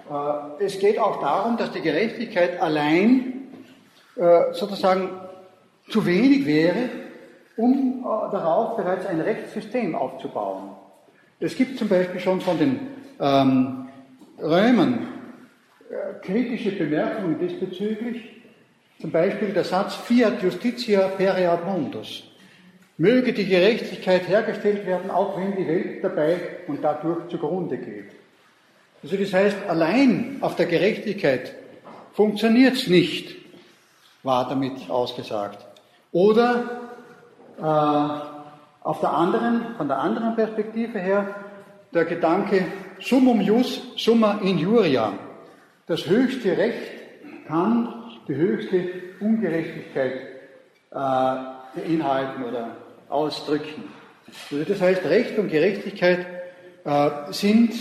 Äh, es geht auch darum, dass die Gerechtigkeit allein äh, sozusagen zu wenig wäre, um äh, darauf bereits ein Rechtssystem aufzubauen. Es gibt zum Beispiel schon von den ähm, Römern kritische Bemerkungen diesbezüglich, zum Beispiel der Satz Fiat Justitia pereat mundus. Möge die Gerechtigkeit hergestellt werden, auch wenn die Welt dabei und dadurch zugrunde geht. Also das heißt, allein auf der Gerechtigkeit funktioniert es nicht, war damit ausgesagt. Oder äh, auf der anderen, von der anderen Perspektive her, der Gedanke summum jus, summa injuria. Das höchste Recht kann die höchste Ungerechtigkeit äh, beinhalten oder ausdrücken. Also das heißt, Recht und Gerechtigkeit äh, sind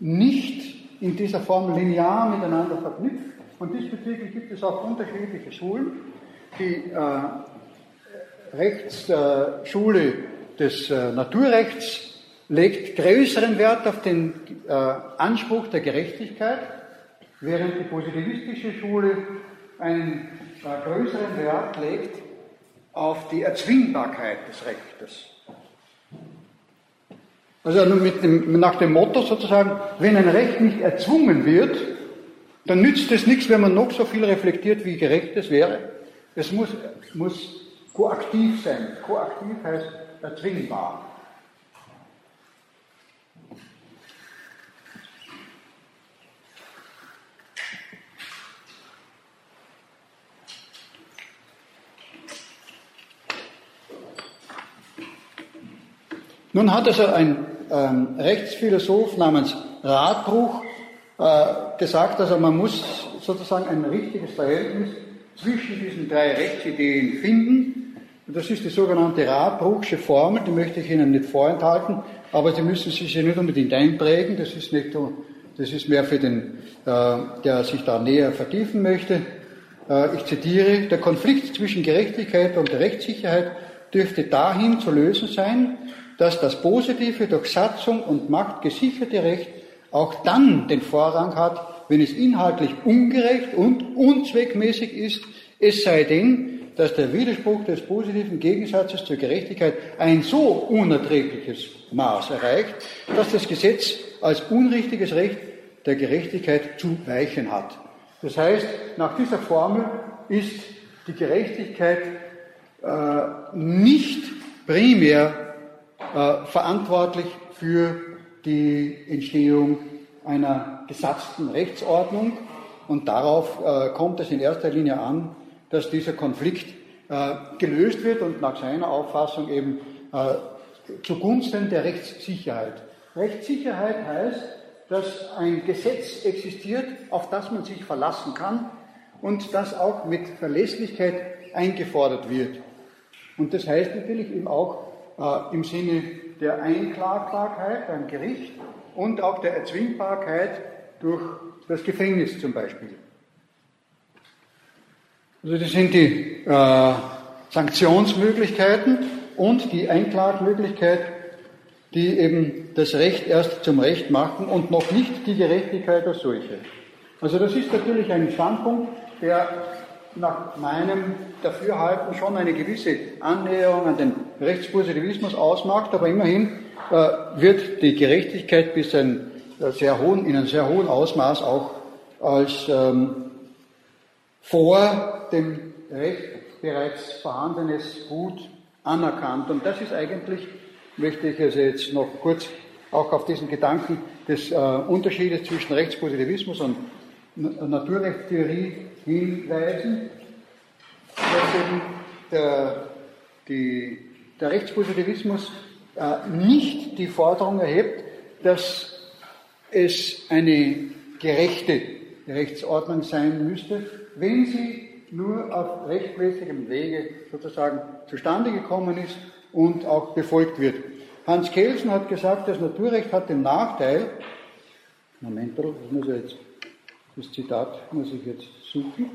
nicht in dieser Form linear miteinander verknüpft. Und diesbezüglich gibt es auch unterschiedliche Schulen, die äh, Rechtsschule des äh, Naturrechts legt größeren Wert auf den äh, Anspruch der Gerechtigkeit, während die positivistische Schule einen äh, größeren Wert legt auf die Erzwingbarkeit des Rechtes. Also dem, nach dem Motto sozusagen, wenn ein Recht nicht erzwungen wird, dann nützt es nichts, wenn man noch so viel reflektiert, wie gerecht es wäre. Es muss, muss koaktiv sein. Koaktiv heißt erzwingbar. Nun hat also ein ähm, Rechtsphilosoph namens Radbruch äh, gesagt, also man muss sozusagen ein richtiges Verhältnis zwischen diesen drei Rechtsideen finden das ist die sogenannte Radbruchsche Formel, die möchte ich Ihnen nicht vorenthalten, aber Sie müssen sich ja nicht unbedingt einprägen, das ist, nicht, das ist mehr für den, äh, der sich da näher vertiefen möchte. Äh, ich zitiere, der Konflikt zwischen Gerechtigkeit und Rechtssicherheit dürfte dahin zu lösen sein, dass das positive, durch Satzung und Macht gesicherte Recht auch dann den Vorrang hat, wenn es inhaltlich ungerecht und unzweckmäßig ist, es sei denn, dass der Widerspruch des positiven Gegensatzes zur Gerechtigkeit ein so unerträgliches Maß erreicht, dass das Gesetz als unrichtiges Recht der Gerechtigkeit zu weichen hat. Das heißt, nach dieser Formel ist die Gerechtigkeit äh, nicht primär äh, verantwortlich für die Entstehung einer gesatzten Rechtsordnung und darauf äh, kommt es in erster Linie an, dass dieser Konflikt äh, gelöst wird und nach seiner Auffassung eben äh, zugunsten der Rechtssicherheit. Rechtssicherheit heißt, dass ein Gesetz existiert, auf das man sich verlassen kann und das auch mit Verlässlichkeit eingefordert wird. Und das heißt natürlich eben auch äh, im Sinne der Einklagbarkeit beim Gericht und auch der Erzwingbarkeit durch das Gefängnis zum Beispiel. Also das sind die äh, Sanktionsmöglichkeiten und die Einklagmöglichkeit, die eben das Recht erst zum Recht machen und noch nicht die Gerechtigkeit als solche. Also das ist natürlich ein Standpunkt, der nach meinem Dafürhalten schon eine gewisse Annäherung an den Rechtspositivismus ausmacht, aber immerhin äh, wird die Gerechtigkeit bis ein äh, sehr hohen, in einem sehr hohen Ausmaß auch als ähm, vor dem Recht bereits vorhandenes Gut anerkannt. Und das ist eigentlich, möchte ich also jetzt noch kurz auch auf diesen Gedanken des äh, Unterschiedes zwischen Rechtspositivismus und Naturrechtstheorie hinweisen, dass eben der, die, der Rechtspositivismus äh, nicht die Forderung erhebt, dass es eine gerechte Rechtsordnung sein müsste, wenn sie nur auf rechtmäßigem Wege sozusagen zustande gekommen ist und auch befolgt wird. Hans Kelsen hat gesagt, das Naturrecht hat den Nachteil, Moment, das muss ich jetzt, das Zitat muss ich jetzt suchen.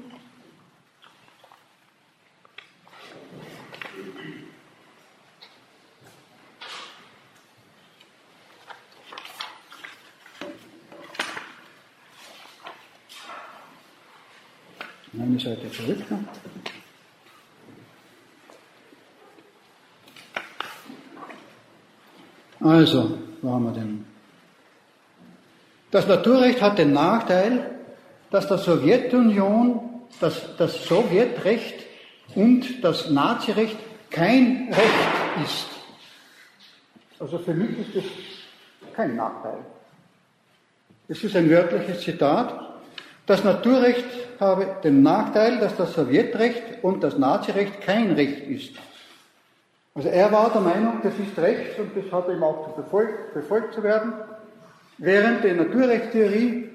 Eine Seite zurück. Also, wo haben wir denn? Das Naturrecht hat den Nachteil, dass der Sowjetunion, dass das Sowjetrecht und das Nazirecht kein Recht ist. Also für mich ist das kein Nachteil. Es ist ein wörtliches Zitat. Das Naturrecht habe den Nachteil, dass das Sowjetrecht und das Nazirecht kein Recht ist. Also er war der Meinung, das ist Recht und das hat ihm auch befolgt, befolgt zu werden, während die Naturrechtstheorie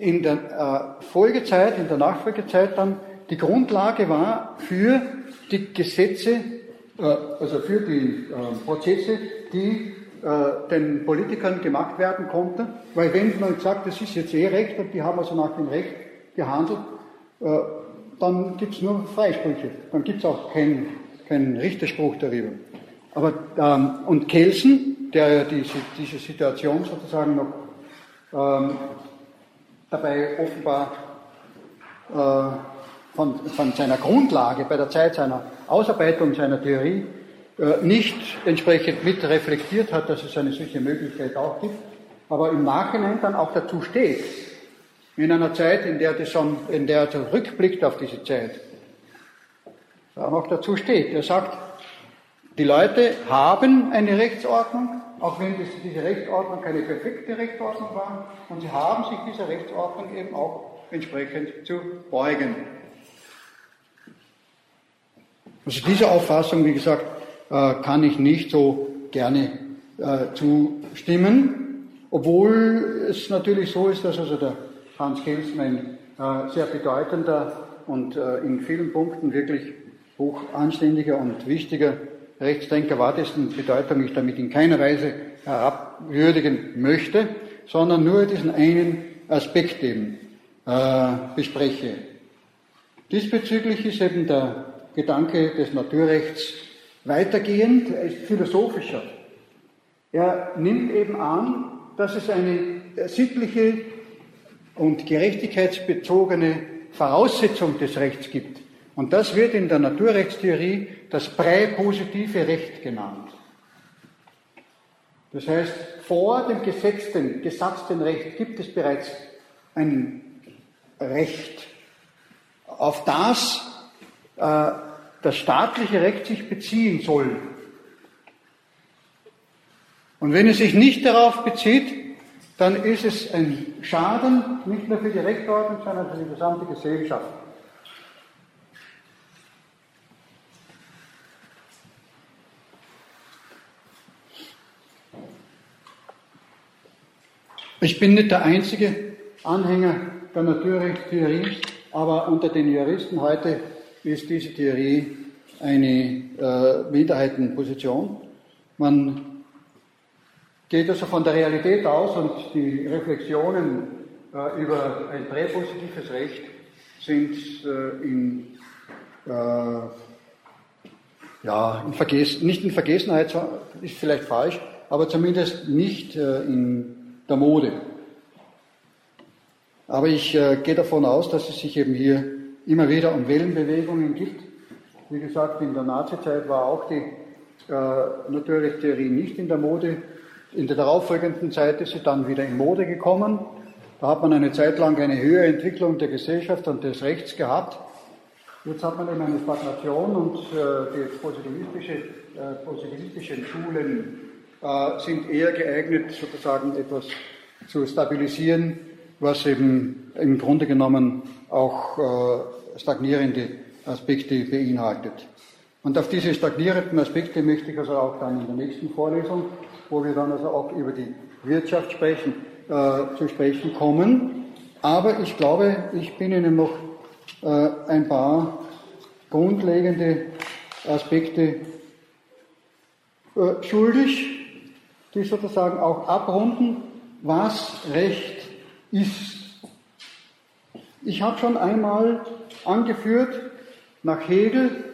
in der äh, Folgezeit, in der Nachfolgezeit dann die Grundlage war für die Gesetze, äh, also für die äh, Prozesse, die den Politikern gemacht werden konnten, weil wenn man sagt, das ist jetzt eh Recht und die haben also nach dem Recht gehandelt, dann gibt es nur Freisprüche, dann gibt es auch keinen kein Richterspruch darüber. Aber, ähm, und Kelsen, der diese, diese Situation sozusagen noch ähm, dabei offenbar äh, von, von, seiner Grundlage bei der Zeit seiner Ausarbeitung seiner Theorie äh, nicht entsprechend mit reflektiert hat, dass es eine solche Möglichkeit auch gibt, aber im Nachhinein dann auch dazu steht, in einer Zeit, in der, das in der er zurückblickt auf diese Zeit, auch dazu steht. Er sagt, die Leute haben eine Rechtsordnung, auch wenn diese Rechtsordnung keine perfekte Rechtsordnung war, und sie haben sich dieser Rechtsordnung eben auch entsprechend zu beugen. Also diese Auffassung, wie gesagt, äh, kann ich nicht so gerne äh, zustimmen, obwohl es natürlich so ist, dass also der Hans Kelsen ein äh, sehr bedeutender und in vielen Punkten wirklich hoch anständiger und wichtiger Rechtsdenker war, dessen Bedeutung ich damit in keiner Weise herabwürdigen möchte, sondern nur diesen einen Aspekt eben äh, bespreche. Diesbezüglich ist eben der Gedanke des Naturrechts weitergehend, er ist philosophischer. Er nimmt eben an, dass es eine sittliche und gerechtigkeitsbezogene Voraussetzung des Rechts gibt. Und das wird in der Naturrechtstheorie das präpositive Recht genannt. Das heißt, vor dem gesetzten, gesatzten Recht gibt es bereits ein Recht, auf das äh, das staatliche Recht sich beziehen soll. Und wenn es sich nicht darauf bezieht, dann ist es ein Schaden nicht nur für die Rechtsordnung, sondern für die gesamte Gesellschaft. Ich bin nicht der einzige Anhänger der Naturrechtstheorie, aber unter den Juristen heute ist diese Theorie eine äh, Minderheitenposition. Man geht also von der Realität aus und die Reflexionen äh, über ein präpositives Recht sind äh, in, äh, ja, in Verges nicht in Vergessenheit, ist vielleicht falsch, aber zumindest nicht äh, in der Mode. Aber ich äh, gehe davon aus, dass es sich eben hier immer wieder um Wellenbewegungen gibt. Wie gesagt, in der Nazizeit war auch die äh, Naturrechtstheorie nicht in der Mode. In der darauffolgenden Zeit ist sie dann wieder in Mode gekommen. Da hat man eine Zeit lang eine höhere Entwicklung der Gesellschaft und des Rechts gehabt. Jetzt hat man eben eine Stagnation und äh, die positivistische, äh, positivistischen Schulen sind eher geeignet, sozusagen etwas zu stabilisieren, was eben im Grunde genommen auch äh, stagnierende Aspekte beinhaltet. Und auf diese stagnierenden Aspekte möchte ich also auch dann in der nächsten Vorlesung, wo wir dann also auch über die Wirtschaft sprechen, äh, zu sprechen kommen. Aber ich glaube, ich bin Ihnen noch äh, ein paar grundlegende Aspekte äh, schuldig die sozusagen auch abrunden, was Recht ist. Ich habe schon einmal angeführt, nach Hegel,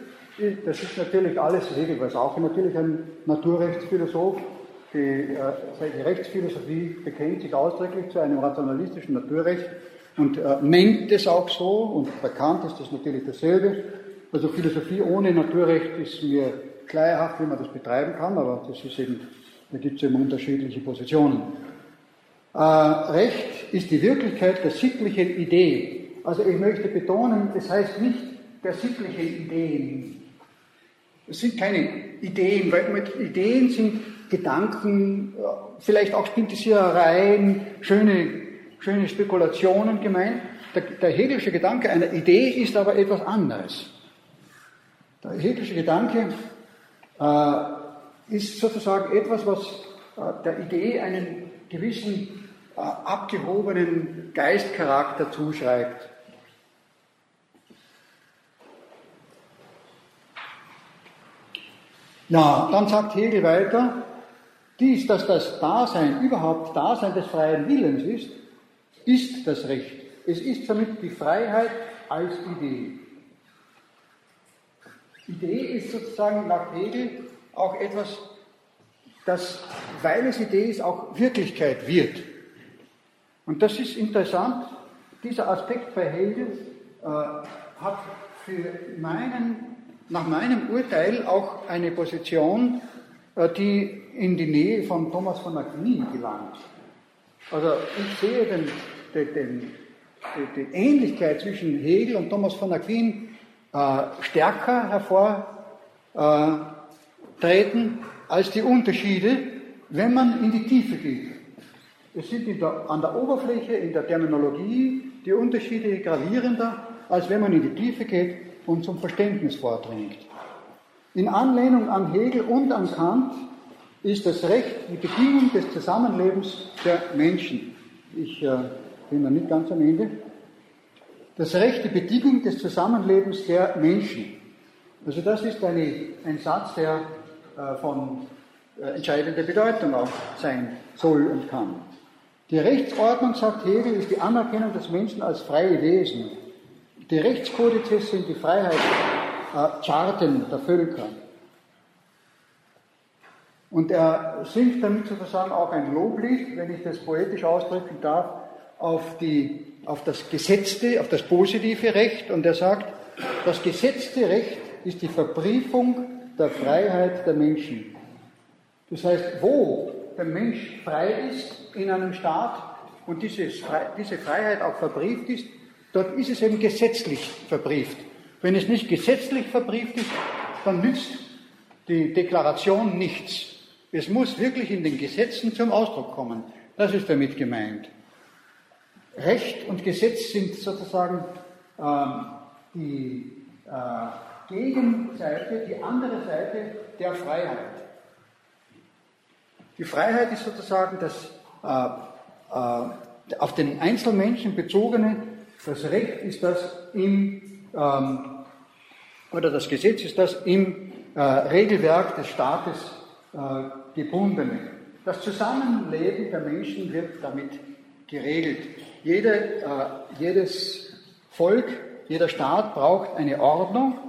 das ist natürlich alles, Hegel war auch natürlich ein Naturrechtsphilosoph, die, äh, die Rechtsphilosophie bekennt sich ausdrücklich zu einem rationalistischen Naturrecht und äh, nennt es auch so und bekannt ist das natürlich dasselbe. Also Philosophie ohne Naturrecht ist mir kleierhaft, wie man das betreiben kann, aber das ist eben da gibt es eben unterschiedliche Positionen. Äh, Recht ist die Wirklichkeit der sittlichen Idee. Also ich möchte betonen, das heißt nicht der sittlichen Ideen. Es sind keine Ideen, weil mit Ideen sind Gedanken, äh, vielleicht auch Spintisiereien, schöne, schöne Spekulationen gemeint. Der, der Hegelische Gedanke einer Idee ist aber etwas anderes. Der Hegelische Gedanke äh, ist sozusagen etwas, was äh, der Idee einen gewissen äh, abgehobenen Geistcharakter zuschreibt. Ja, dann sagt Hegel weiter, dies, dass das Dasein überhaupt Dasein des freien Willens ist, ist das Recht. Es ist damit die Freiheit als Idee. Idee ist sozusagen nach Hegel auch etwas, das, weil es Idee ist, auch Wirklichkeit wird. Und das ist interessant. Dieser Aspekt bei Hegel äh, hat für meinen, nach meinem Urteil auch eine Position, äh, die in die Nähe von Thomas von Aquin gelangt. Also ich sehe den, den, den, die Ähnlichkeit zwischen Hegel und Thomas von Aquin äh, stärker hervor äh, treten als die Unterschiede, wenn man in die Tiefe geht. Es sind der, an der Oberfläche, in der Terminologie die Unterschiede gravierender, als wenn man in die Tiefe geht und zum Verständnis vordringt. In Anlehnung an Hegel und an Kant ist das Recht die Bedingung des Zusammenlebens der Menschen. Ich äh, bin da nicht ganz am Ende. Das Recht die Bedingung des Zusammenlebens der Menschen. Also das ist eine, ein Satz, der von äh, entscheidender Bedeutung auch sein soll und kann. Die Rechtsordnung, sagt Hegel, ist die Anerkennung des Menschen als freie Wesen. Die Rechtskodizes sind die Freiheitscharten der Völker. Und er singt damit sozusagen auch ein Loblicht, wenn ich das poetisch ausdrücken darf, auf, die, auf das gesetzte, auf das positive Recht. Und er sagt, das gesetzte Recht ist die Verbriefung der Freiheit der Menschen. Das heißt, wo der Mensch frei ist in einem Staat und diese Freiheit auch verbrieft ist, dort ist es eben gesetzlich verbrieft. Wenn es nicht gesetzlich verbrieft ist, dann nützt die Deklaration nichts. Es muss wirklich in den Gesetzen zum Ausdruck kommen. Das ist damit gemeint. Recht und Gesetz sind sozusagen ähm, die äh, Gegenseite, die andere Seite der Freiheit. Die Freiheit ist sozusagen das äh, äh, auf den Einzelmenschen bezogene, das Recht ist das im, ähm, oder das Gesetz ist das im äh, Regelwerk des Staates äh, gebundene. Das Zusammenleben der Menschen wird damit geregelt. Jede, äh, jedes Volk, jeder Staat braucht eine Ordnung,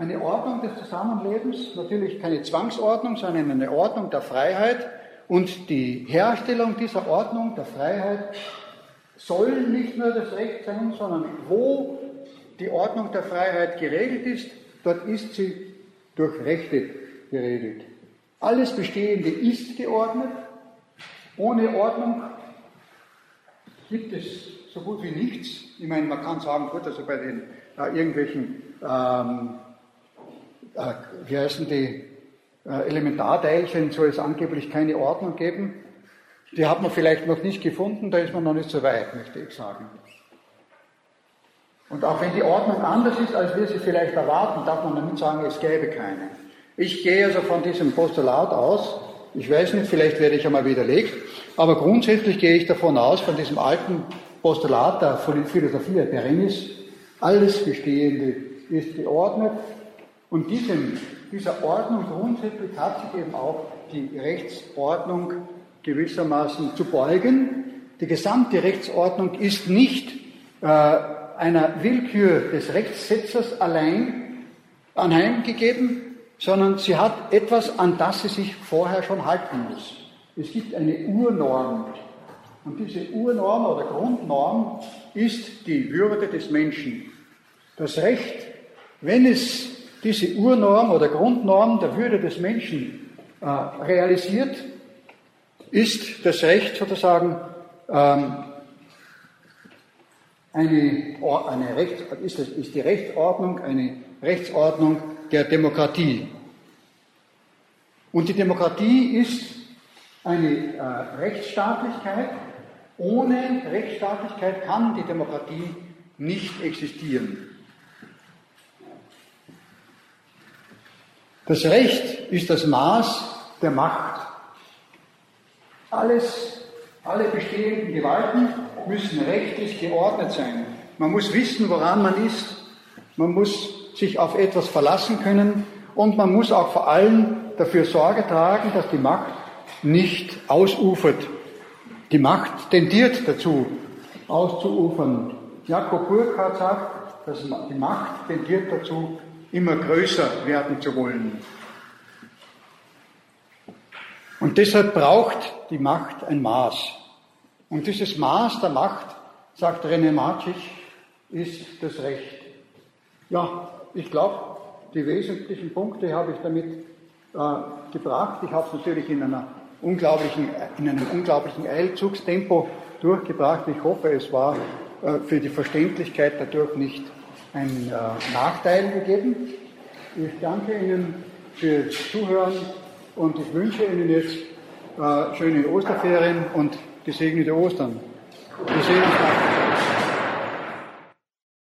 eine Ordnung des Zusammenlebens, natürlich keine Zwangsordnung, sondern eine Ordnung der Freiheit. Und die Herstellung dieser Ordnung der Freiheit soll nicht nur das Recht sein, sondern wo die Ordnung der Freiheit geregelt ist, dort ist sie durch Rechte geregelt. Alles Bestehende ist geordnet. Ohne Ordnung gibt es so gut wie nichts. Ich meine, man kann sagen, gut, also bei den äh, irgendwelchen, ähm, äh, wie heißen die, äh, Elementarteilchen soll es angeblich keine Ordnung geben. Die hat man vielleicht noch nicht gefunden, da ist man noch nicht so weit, möchte ich sagen. Und auch wenn die Ordnung anders ist, als wir sie vielleicht erwarten, darf man damit sagen, es gäbe keine. Ich gehe also von diesem Postulat aus, ich weiß nicht, vielleicht werde ich einmal widerlegt, aber grundsätzlich gehe ich davon aus, von diesem alten Postulat der Philosophie Perennis, alles Bestehende ist geordnet und diesem, dieser Ordnung grundsätzlich hat sich eben auch die Rechtsordnung gewissermaßen zu beugen. Die gesamte Rechtsordnung ist nicht äh, einer Willkür des Rechtssetzers allein anheimgegeben, sondern sie hat etwas, an das sie sich vorher schon halten muss. Es gibt eine Urnorm. Und diese Urnorm oder Grundnorm ist die Würde des Menschen. Das Recht, wenn es diese Urnorm oder Grundnorm der Würde des Menschen äh, realisiert, ist das Recht sozusagen ähm, eine, eine Recht, ist, das, ist die Rechtsordnung eine Rechtsordnung der Demokratie. Und die Demokratie ist eine äh, Rechtsstaatlichkeit. Ohne Rechtsstaatlichkeit kann die Demokratie nicht existieren. Das Recht ist das Maß der Macht. Alles, alle bestehenden Gewalten müssen rechtlich geordnet sein. Man muss wissen, woran man ist. Man muss sich auf etwas verlassen können und man muss auch vor allem dafür Sorge tragen, dass die Macht nicht ausufert. Die Macht tendiert dazu, auszuufern. Jakob Burckhardt sagt, dass die Macht tendiert dazu, immer größer werden zu wollen. Und deshalb braucht die Macht ein Maß. Und dieses Maß der Macht, sagt René Marcich, ist das Recht. Ja, ich glaube, die wesentlichen Punkte habe ich damit äh, gebracht. Ich habe es natürlich in, einer unglaublichen, in einem unglaublichen Eilzugstempo durchgebracht. Ich hoffe, es war äh, für die Verständlichkeit dadurch nicht ein äh, Nachteil gegeben. Ich danke Ihnen fürs Zuhören und ich wünsche Ihnen jetzt äh, schöne Osterferien und gesegnete Ostern. Wir sehen uns